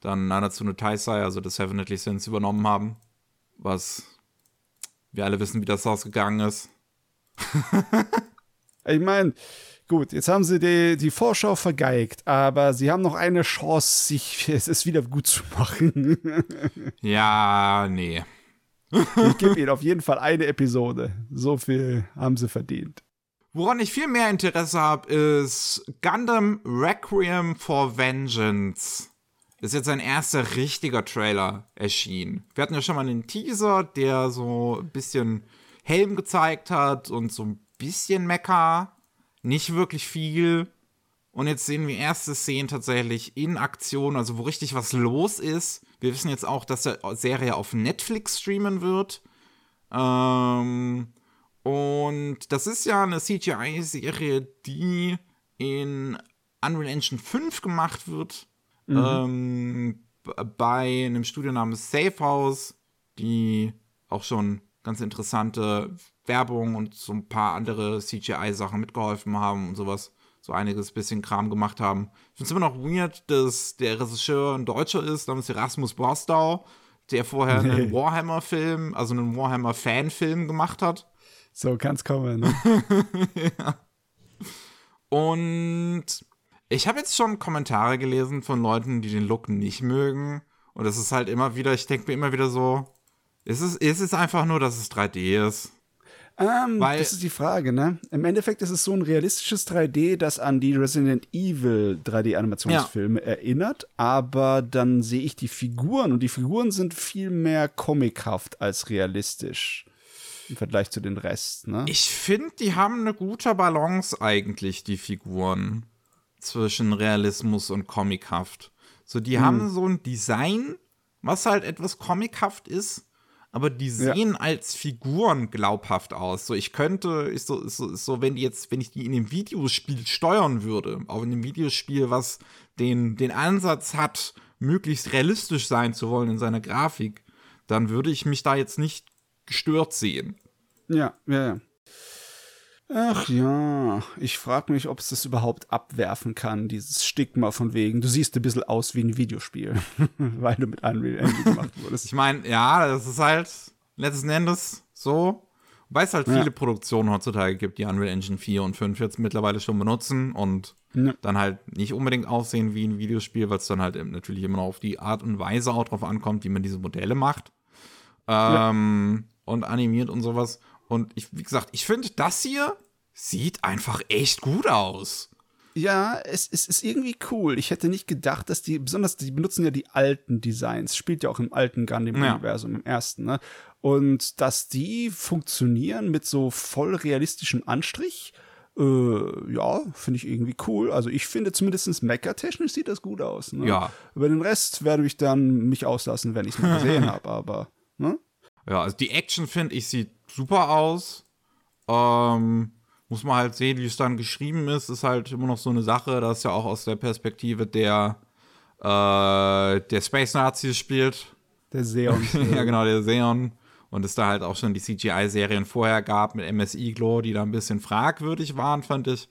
dann Nanatsuno Taisai, also Seven Deadly Sins, übernommen haben. Was wir alle wissen, wie das ausgegangen ist. Ich meine, gut, jetzt haben sie die, die Vorschau vergeigt, aber sie haben noch eine Chance, sich es ist wieder gut zu machen. Ja, nee. ich gebe ihnen auf jeden Fall eine Episode. So viel haben sie verdient. Woran ich viel mehr Interesse habe, ist Gundam Requiem for Vengeance. ist jetzt sein erster richtiger Trailer erschienen. Wir hatten ja schon mal einen Teaser, der so ein bisschen Helm gezeigt hat und so ein bisschen Mecha. Nicht wirklich viel. Und jetzt sehen wir erste Szenen tatsächlich in Aktion, also wo richtig was los ist. Wir wissen jetzt auch, dass der Serie auf Netflix streamen wird. Ähm, und das ist ja eine CGI-Serie, die in Unreal Engine 5 gemacht wird. Mhm. Ähm, bei einem Studio namens Safe House, die auch schon ganz interessante Werbung und so ein paar andere CGI-Sachen mitgeholfen haben und sowas. So einiges bisschen Kram gemacht haben. Ich finde es immer noch weird, dass der Regisseur ein Deutscher ist, namens Erasmus Borstau, der vorher nee. einen Warhammer-Film, also einen Warhammer-Fan-Film gemacht hat. So kann es kommen. Ne? ja. Und ich habe jetzt schon Kommentare gelesen von Leuten, die den Look nicht mögen. Und es ist halt immer wieder, ich denke mir immer wieder so, ist es, ist es einfach nur, dass es 3D ist? Ähm, Weil, das ist die Frage, ne? Im Endeffekt ist es so ein realistisches 3D, das an die Resident Evil 3D-Animationsfilme ja. erinnert, aber dann sehe ich die Figuren und die Figuren sind viel mehr comichaft als realistisch im Vergleich zu den Rest, ne? Ich finde, die haben eine gute Balance eigentlich, die Figuren zwischen Realismus und comichaft. So, die hm. haben so ein Design, was halt etwas comichaft ist, aber die sehen ja. als Figuren glaubhaft aus. So, ich könnte, ist so, ist so, ist so, wenn die jetzt, wenn ich die in dem Videospiel steuern würde, auch in einem Videospiel, was den, den Ansatz hat, möglichst realistisch sein zu wollen in seiner Grafik, dann würde ich mich da jetzt nicht gestört sehen. Ja, ja, ja. Ach ja, ich frage mich, ob es das überhaupt abwerfen kann, dieses Stigma von wegen, du siehst ein bisschen aus wie ein Videospiel, weil du mit Unreal Engine gemacht wurdest. Ich meine, ja, das ist halt letzten Endes so, weil es halt ja. viele Produktionen heutzutage gibt, die Unreal Engine 4 und 5 jetzt mittlerweile schon benutzen und ja. dann halt nicht unbedingt aussehen wie ein Videospiel, weil es dann halt natürlich immer noch auf die Art und Weise auch drauf ankommt, wie man diese Modelle macht ähm, ja. und animiert und sowas. Und ich, wie gesagt, ich finde, das hier sieht einfach echt gut aus. Ja, es, es, ist irgendwie cool. Ich hätte nicht gedacht, dass die, besonders die benutzen ja die alten Designs, spielt ja auch im alten Gundam-Universum, ja. im ersten, ne? Und dass die funktionieren mit so voll realistischem Anstrich, äh, ja, finde ich irgendwie cool. Also ich finde zumindest mecha-technisch sieht das gut aus. Ne? Ja. Über den Rest werde ich dann mich auslassen, wenn ich es mal gesehen habe, aber, ne? Ja, also die Action, finde ich, sieht super aus. Ähm, muss man halt sehen, wie es dann geschrieben ist. Ist halt immer noch so eine Sache, das ja auch aus der Perspektive der, äh, der Space Nazis spielt. Der Seon. ja, genau, der Seon. Und es da halt auch schon die CGI-Serien vorher gab mit MSI Glow, die da ein bisschen fragwürdig waren, fand ich.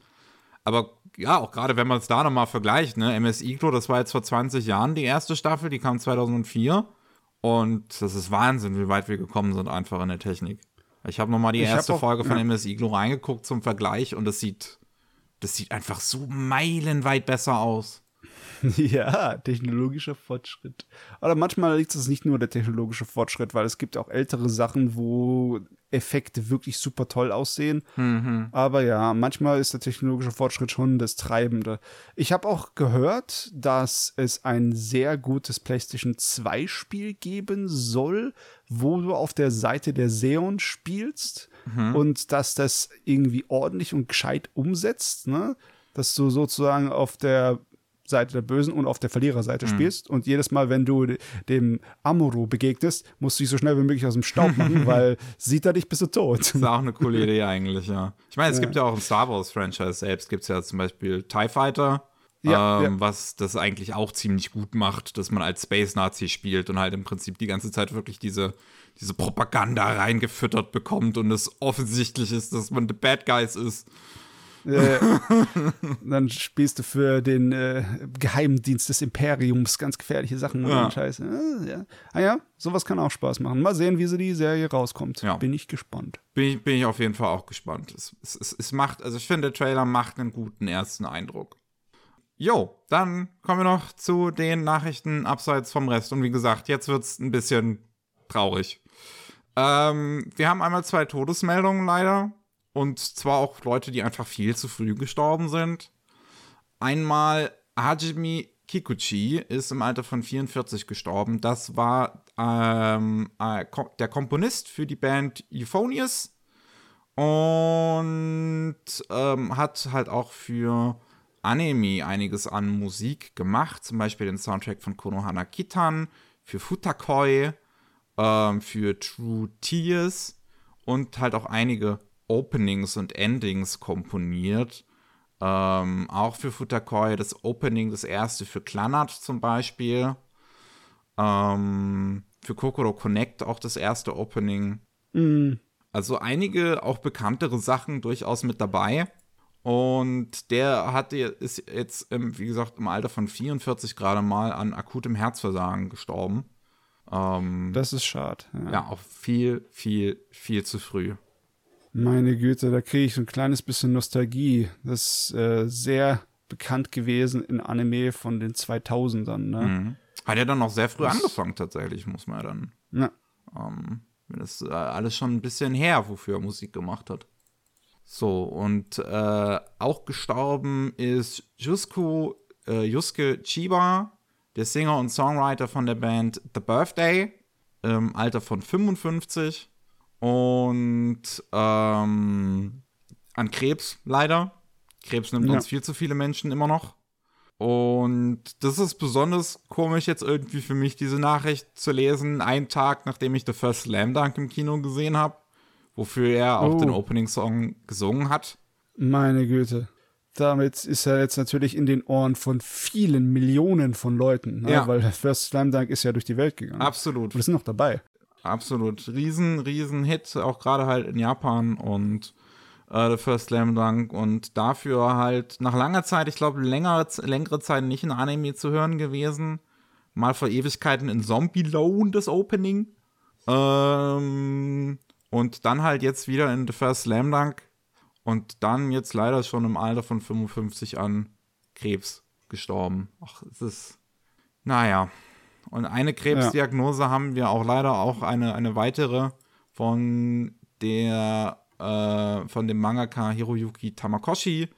Aber ja, auch gerade wenn man es da nochmal vergleicht, ne, MSI Glow, das war jetzt vor 20 Jahren die erste Staffel, die kam 2004. Und das ist Wahnsinn, wie weit wir gekommen sind einfach in der Technik. Ich habe nochmal die ich erste auch, Folge von ja. MS Iglo reingeguckt zum Vergleich und das sieht, das sieht einfach so meilenweit besser aus. Ja, technologischer Fortschritt. Aber manchmal liegt es nicht nur der technologische Fortschritt, weil es gibt auch ältere Sachen, wo Effekte wirklich super toll aussehen. Mhm. Aber ja, manchmal ist der technologische Fortschritt schon das Treibende. Ich habe auch gehört, dass es ein sehr gutes PlayStation 2 Spiel geben soll, wo du auf der Seite der Seon spielst mhm. und dass das irgendwie ordentlich und gescheit umsetzt, ne? Dass du sozusagen auf der Seite der Bösen und auf der Verliererseite mhm. spielst. Und jedes Mal, wenn du dem Amuro begegnest, musst du dich so schnell wie möglich aus dem Staub machen, weil sieht er dich, bist du tot. Das ist auch eine coole Idee eigentlich, ja. Ich meine, es ja. gibt ja auch im Star Wars-Franchise selbst, gibt es ja zum Beispiel TIE Fighter. Ja, ähm, ja. was das eigentlich auch ziemlich gut macht, dass man als Space-Nazi spielt und halt im Prinzip die ganze Zeit wirklich diese, diese Propaganda reingefüttert bekommt und es offensichtlich ist, dass man the Bad Guys ist. Äh, dann spielst du für den äh, Geheimdienst des Imperiums ganz gefährliche Sachen und ja. Scheiße. Äh, ja. Ah ja, sowas kann auch Spaß machen. Mal sehen, wie sie die Serie rauskommt. Ja. Bin ich gespannt. Bin ich, bin ich auf jeden Fall auch gespannt. Es, es, es, es macht, also ich finde, der Trailer macht einen guten ersten Eindruck. Jo, dann kommen wir noch zu den Nachrichten abseits vom Rest. Und wie gesagt, jetzt wird es ein bisschen traurig. Ähm, wir haben einmal zwei Todesmeldungen leider. Und zwar auch Leute, die einfach viel zu früh gestorben sind. Einmal Hajime Kikuchi ist im Alter von 44 gestorben. Das war ähm, äh, der Komponist für die Band Euphonious und ähm, hat halt auch für Anime einiges an Musik gemacht, zum Beispiel den Soundtrack von Konohana Kitan, für Futakoi, ähm, für True Tears und halt auch einige Openings und Endings komponiert. Ähm, auch für Futakoi das Opening, das erste für Klanat zum Beispiel. Ähm, für Kokoro Connect auch das erste Opening. Mhm. Also einige auch bekanntere Sachen durchaus mit dabei. Und der hat ist jetzt, wie gesagt, im Alter von 44 gerade mal an akutem Herzversagen gestorben. Ähm, das ist schade. Ja. ja, auch viel, viel, viel zu früh. Meine Güte, da kriege ich so ein kleines bisschen Nostalgie. Das ist äh, sehr bekannt gewesen in Anime von den 2000ern. Ne? Mhm. Hat er dann noch sehr früh das angefangen, tatsächlich, muss man ja dann. Ja. Ähm, das ist äh, alles schon ein bisschen her, wofür er Musik gemacht hat. So, und äh, auch gestorben ist Yusuke, äh, Yusuke Chiba, der Singer und Songwriter von der Band The Birthday, im Alter von 55. Und ähm, an Krebs leider. Krebs nimmt ja. uns viel zu viele Menschen immer noch. Und das ist besonders komisch jetzt irgendwie für mich, diese Nachricht zu lesen, einen Tag nachdem ich The First Slam Dunk im Kino gesehen habe, wofür er auch oh. den Opening-Song gesungen hat. Meine Güte. Damit ist er jetzt natürlich in den Ohren von vielen Millionen von Leuten, ne? ja. weil First Slam Dunk ist ja durch die Welt gegangen. Absolut. Und ist noch dabei. Absolut. Riesen, riesen Hit, auch gerade halt in Japan und äh, First Slam Dunk und dafür halt nach langer Zeit, ich glaube längere, Zeit nicht in Anime zu hören gewesen. Mal vor Ewigkeiten in Zombie Loan das Opening. Ähm, und dann halt jetzt wieder in The First Slam Dunk. Und dann jetzt leider schon im Alter von 55 an Krebs gestorben. Ach, es ist. Naja. Und eine Krebsdiagnose ja. haben wir auch leider auch eine, eine weitere von der äh, von dem Mangaka Hiroyuki Tamakoshi,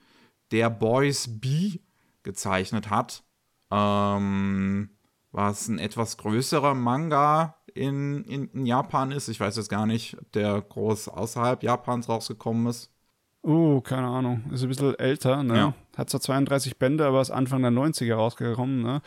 der Boys B gezeichnet hat. Ähm, was ein etwas größerer Manga in, in, in, Japan ist. Ich weiß jetzt gar nicht, ob der groß außerhalb Japans rausgekommen ist. Oh, keine Ahnung. Ist ein bisschen älter, ne? Ja. Hat zwar 32 Bände, aber ist Anfang der 90er rausgekommen, ne?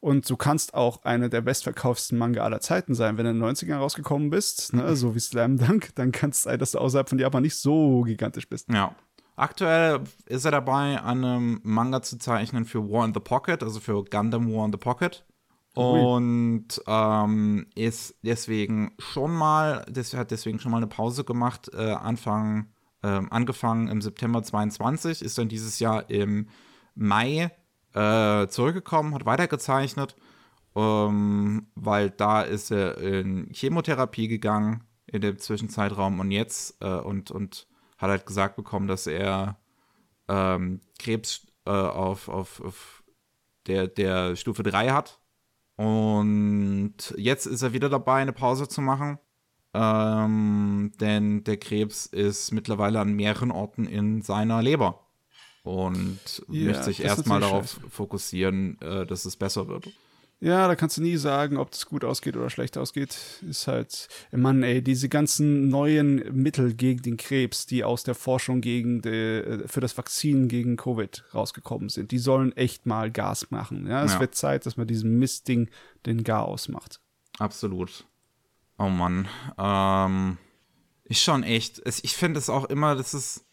Und du kannst auch eine der bestverkauften Manga aller Zeiten sein. Wenn du in den 90ern rausgekommen bist, ne, so wie Slam Dunk, dann kann es sein, dass du außerhalb von Japan nicht so gigantisch bist. Ja. Aktuell ist er dabei, an einem Manga zu zeichnen für War in the Pocket, also für Gundam War in the Pocket. Und ähm, ist deswegen schon mal, das hat deswegen schon mal eine Pause gemacht, äh, Anfang, äh, angefangen im September 22, ist dann dieses Jahr im Mai äh, zurückgekommen, hat weitergezeichnet, ähm, weil da ist er in Chemotherapie gegangen in dem Zwischenzeitraum und jetzt äh, und, und hat halt gesagt bekommen, dass er ähm, Krebs äh, auf, auf, auf der, der Stufe 3 hat. Und jetzt ist er wieder dabei, eine Pause zu machen. Ähm, denn der Krebs ist mittlerweile an mehreren Orten in seiner Leber und ja, möchte sich erstmal darauf scheiße. fokussieren, äh, dass es besser wird. Ja, da kannst du nie sagen, ob das gut ausgeht oder schlecht ausgeht. Ist halt, Mann, ey, diese ganzen neuen Mittel gegen den Krebs, die aus der Forschung gegen die, äh, für das Vakzin gegen Covid rausgekommen sind, die sollen echt mal Gas machen. Ja, es ja. wird Zeit, dass man diesem Mistding den Gar ausmacht. Absolut. Oh Mann. Ähm, ist schon echt. Ich finde es auch immer, das ist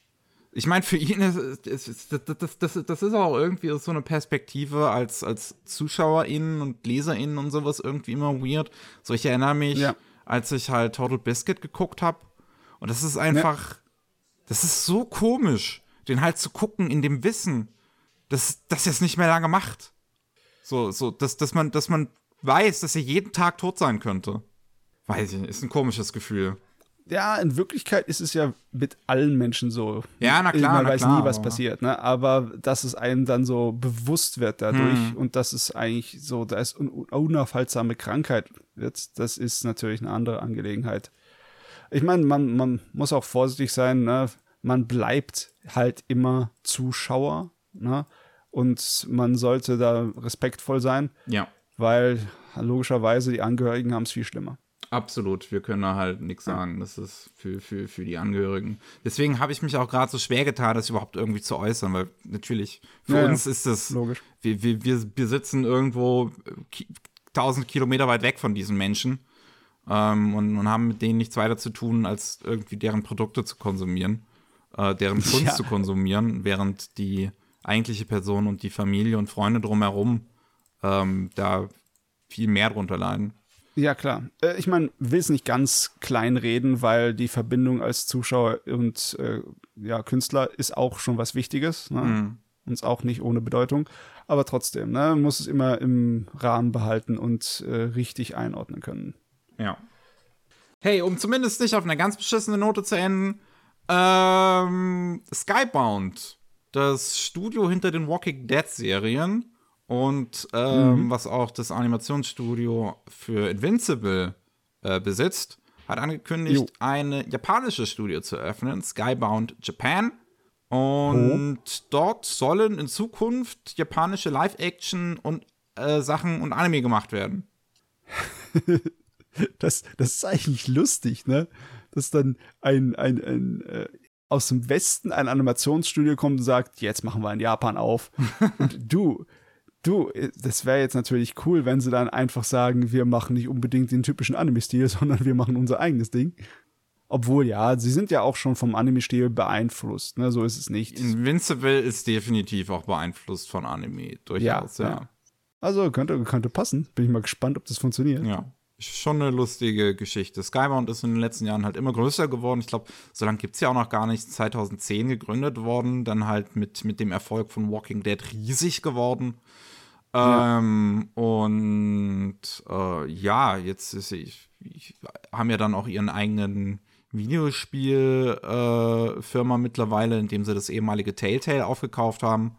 ich meine, für ihn ist das, das, das, das ist auch irgendwie so eine Perspektive als, als ZuschauerInnen und LeserInnen und sowas irgendwie immer weird. So, ich erinnere mich, ja. als ich halt Total Biscuit geguckt habe. Und das ist einfach, ja. das ist so komisch, den halt zu gucken in dem Wissen, dass das jetzt nicht mehr lange macht. So, so, dass, dass man, dass man weiß, dass er jeden Tag tot sein könnte. Weiß ich nicht, ist ein komisches Gefühl ja, in Wirklichkeit ist es ja mit allen Menschen so. Ja, na klar. Man na weiß klar, nie, was passiert, ne? Aber dass es einem dann so bewusst wird dadurch hm. und dass es eigentlich so, da ist eine unaufhaltsame Krankheit wird, das ist natürlich eine andere Angelegenheit. Ich meine, man, man muss auch vorsichtig sein, ne? Man bleibt halt immer Zuschauer, ne? und man sollte da respektvoll sein, Ja. weil logischerweise die Angehörigen haben es viel schlimmer. Absolut, wir können da halt nichts sagen. Das ist für, für, für die Angehörigen. Deswegen habe ich mich auch gerade so schwer getan, das überhaupt irgendwie zu äußern, weil natürlich für Ja, uns ist das, Logisch. wir, wir, wir, wir sitzen irgendwo ki tausend Kilometer weit weg von diesen Menschen ähm, und, und haben mit denen nichts weiter zu tun, als irgendwie deren Produkte zu konsumieren, äh, deren Kunst Ja. zu konsumieren, während die eigentliche Person und die Familie und Freunde drumherum ähm, da viel mehr drunter leiden. Ja, klar. Äh, ich meine, will es nicht ganz klein reden, weil die Verbindung als Zuschauer und äh, ja, Künstler ist auch schon was Wichtiges. Ne? Mhm. Und ist auch nicht ohne Bedeutung. Aber trotzdem, ne, muss es immer im Rahmen behalten und äh, richtig einordnen können. Ja. Hey, um zumindest nicht auf einer ganz beschissenen Note zu enden, ähm, Skybound, das Studio hinter den Walking Dead Serien und ähm, was auch das Animationsstudio für Invincible äh, besitzt, hat angekündigt, Jo. eine japanische Studio zu eröffnen, Skybound Japan. Und dort sollen in Zukunft japanische Live-Action und äh, Sachen und Anime gemacht werden. Das, das ist eigentlich lustig, ne? Dass dann ein, ein, ein äh, aus dem Westen ein Animationsstudio kommt und sagt, jetzt machen wir in Japan auf. und du, du, äh, das wäre jetzt natürlich cool, wenn sie dann einfach sagen, wir machen nicht unbedingt den typischen Anime-Stil, sondern wir machen unser eigenes Ding. Obwohl, ja, sie sind ja auch schon vom Anime-Stil beeinflusst, ne? So ist es nicht. Invincible ist definitiv auch beeinflusst von Anime, durchaus, ja. ja. Also könnte, könnte passen. Bin ich mal gespannt, ob das funktioniert. Ja. Schon eine lustige Geschichte. Skybound ist in den letzten Jahren halt immer größer geworden. Ich glaube, so lange gibt es ja auch noch gar nicht. 2010 gegründet worden, dann halt mit, mit dem Erfolg von Walking Dead riesig geworden. Ähm, und äh, ja, jetzt ist ich, ich, haben ja dann auch ihren eigenen Videospielfirma äh, mittlerweile, indem sie das ehemalige Telltale aufgekauft haben.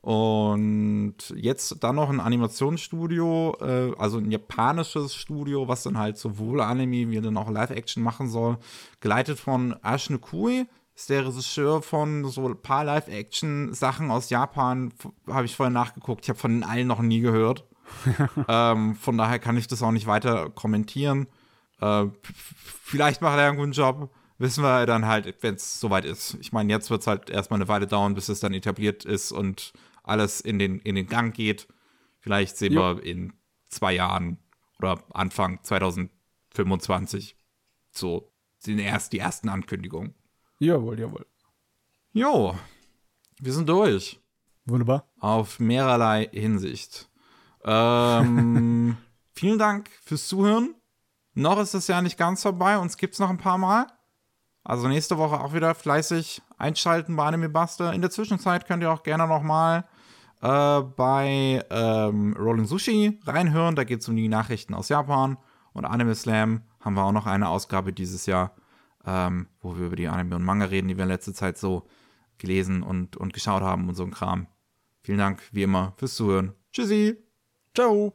Und jetzt dann noch ein Animationsstudio, äh, also ein japanisches Studio, was dann halt sowohl Anime wie dann auch Live-Action machen soll. Geleitet von Ash Nukui, ist der Regisseur von so ein paar Live-Action-Sachen aus Japan. Habe ich vorher nachgeguckt. Ich habe von den allen noch nie gehört. ähm, von daher kann ich das auch nicht weiter kommentieren. Äh, vielleicht macht er einen guten Job. Wissen wir dann halt, wenn es soweit ist. Ich meine, jetzt wird es halt erstmal eine Weile dauern, bis es dann etabliert ist und alles in den, in den Gang geht. Vielleicht sehen Jo. wir in zwei Jahren oder Anfang 2025 so sind erst die ersten Ankündigungen. Jawohl, jawohl. Jo, wir sind durch. Wunderbar. Auf mehrerlei Hinsicht. Ähm, vielen Dank fürs Zuhören. Noch ist das ja nicht ganz vorbei, uns gibt's noch ein paar Mal. Also nächste Woche auch wieder fleißig einschalten bei Anime Buster. In der Zwischenzeit könnt ihr auch gerne noch mal äh, bei ähm, Rolling Sushi reinhören. Da geht es um die Nachrichten aus Japan. Und Anime Slam haben wir auch noch eine Ausgabe dieses Jahr, ähm, wo wir über die Anime und Manga reden, die wir in letzter Zeit so gelesen und, und geschaut haben und so ein Kram. Vielen Dank, wie immer, fürs Zuhören. Tschüssi! Ciao.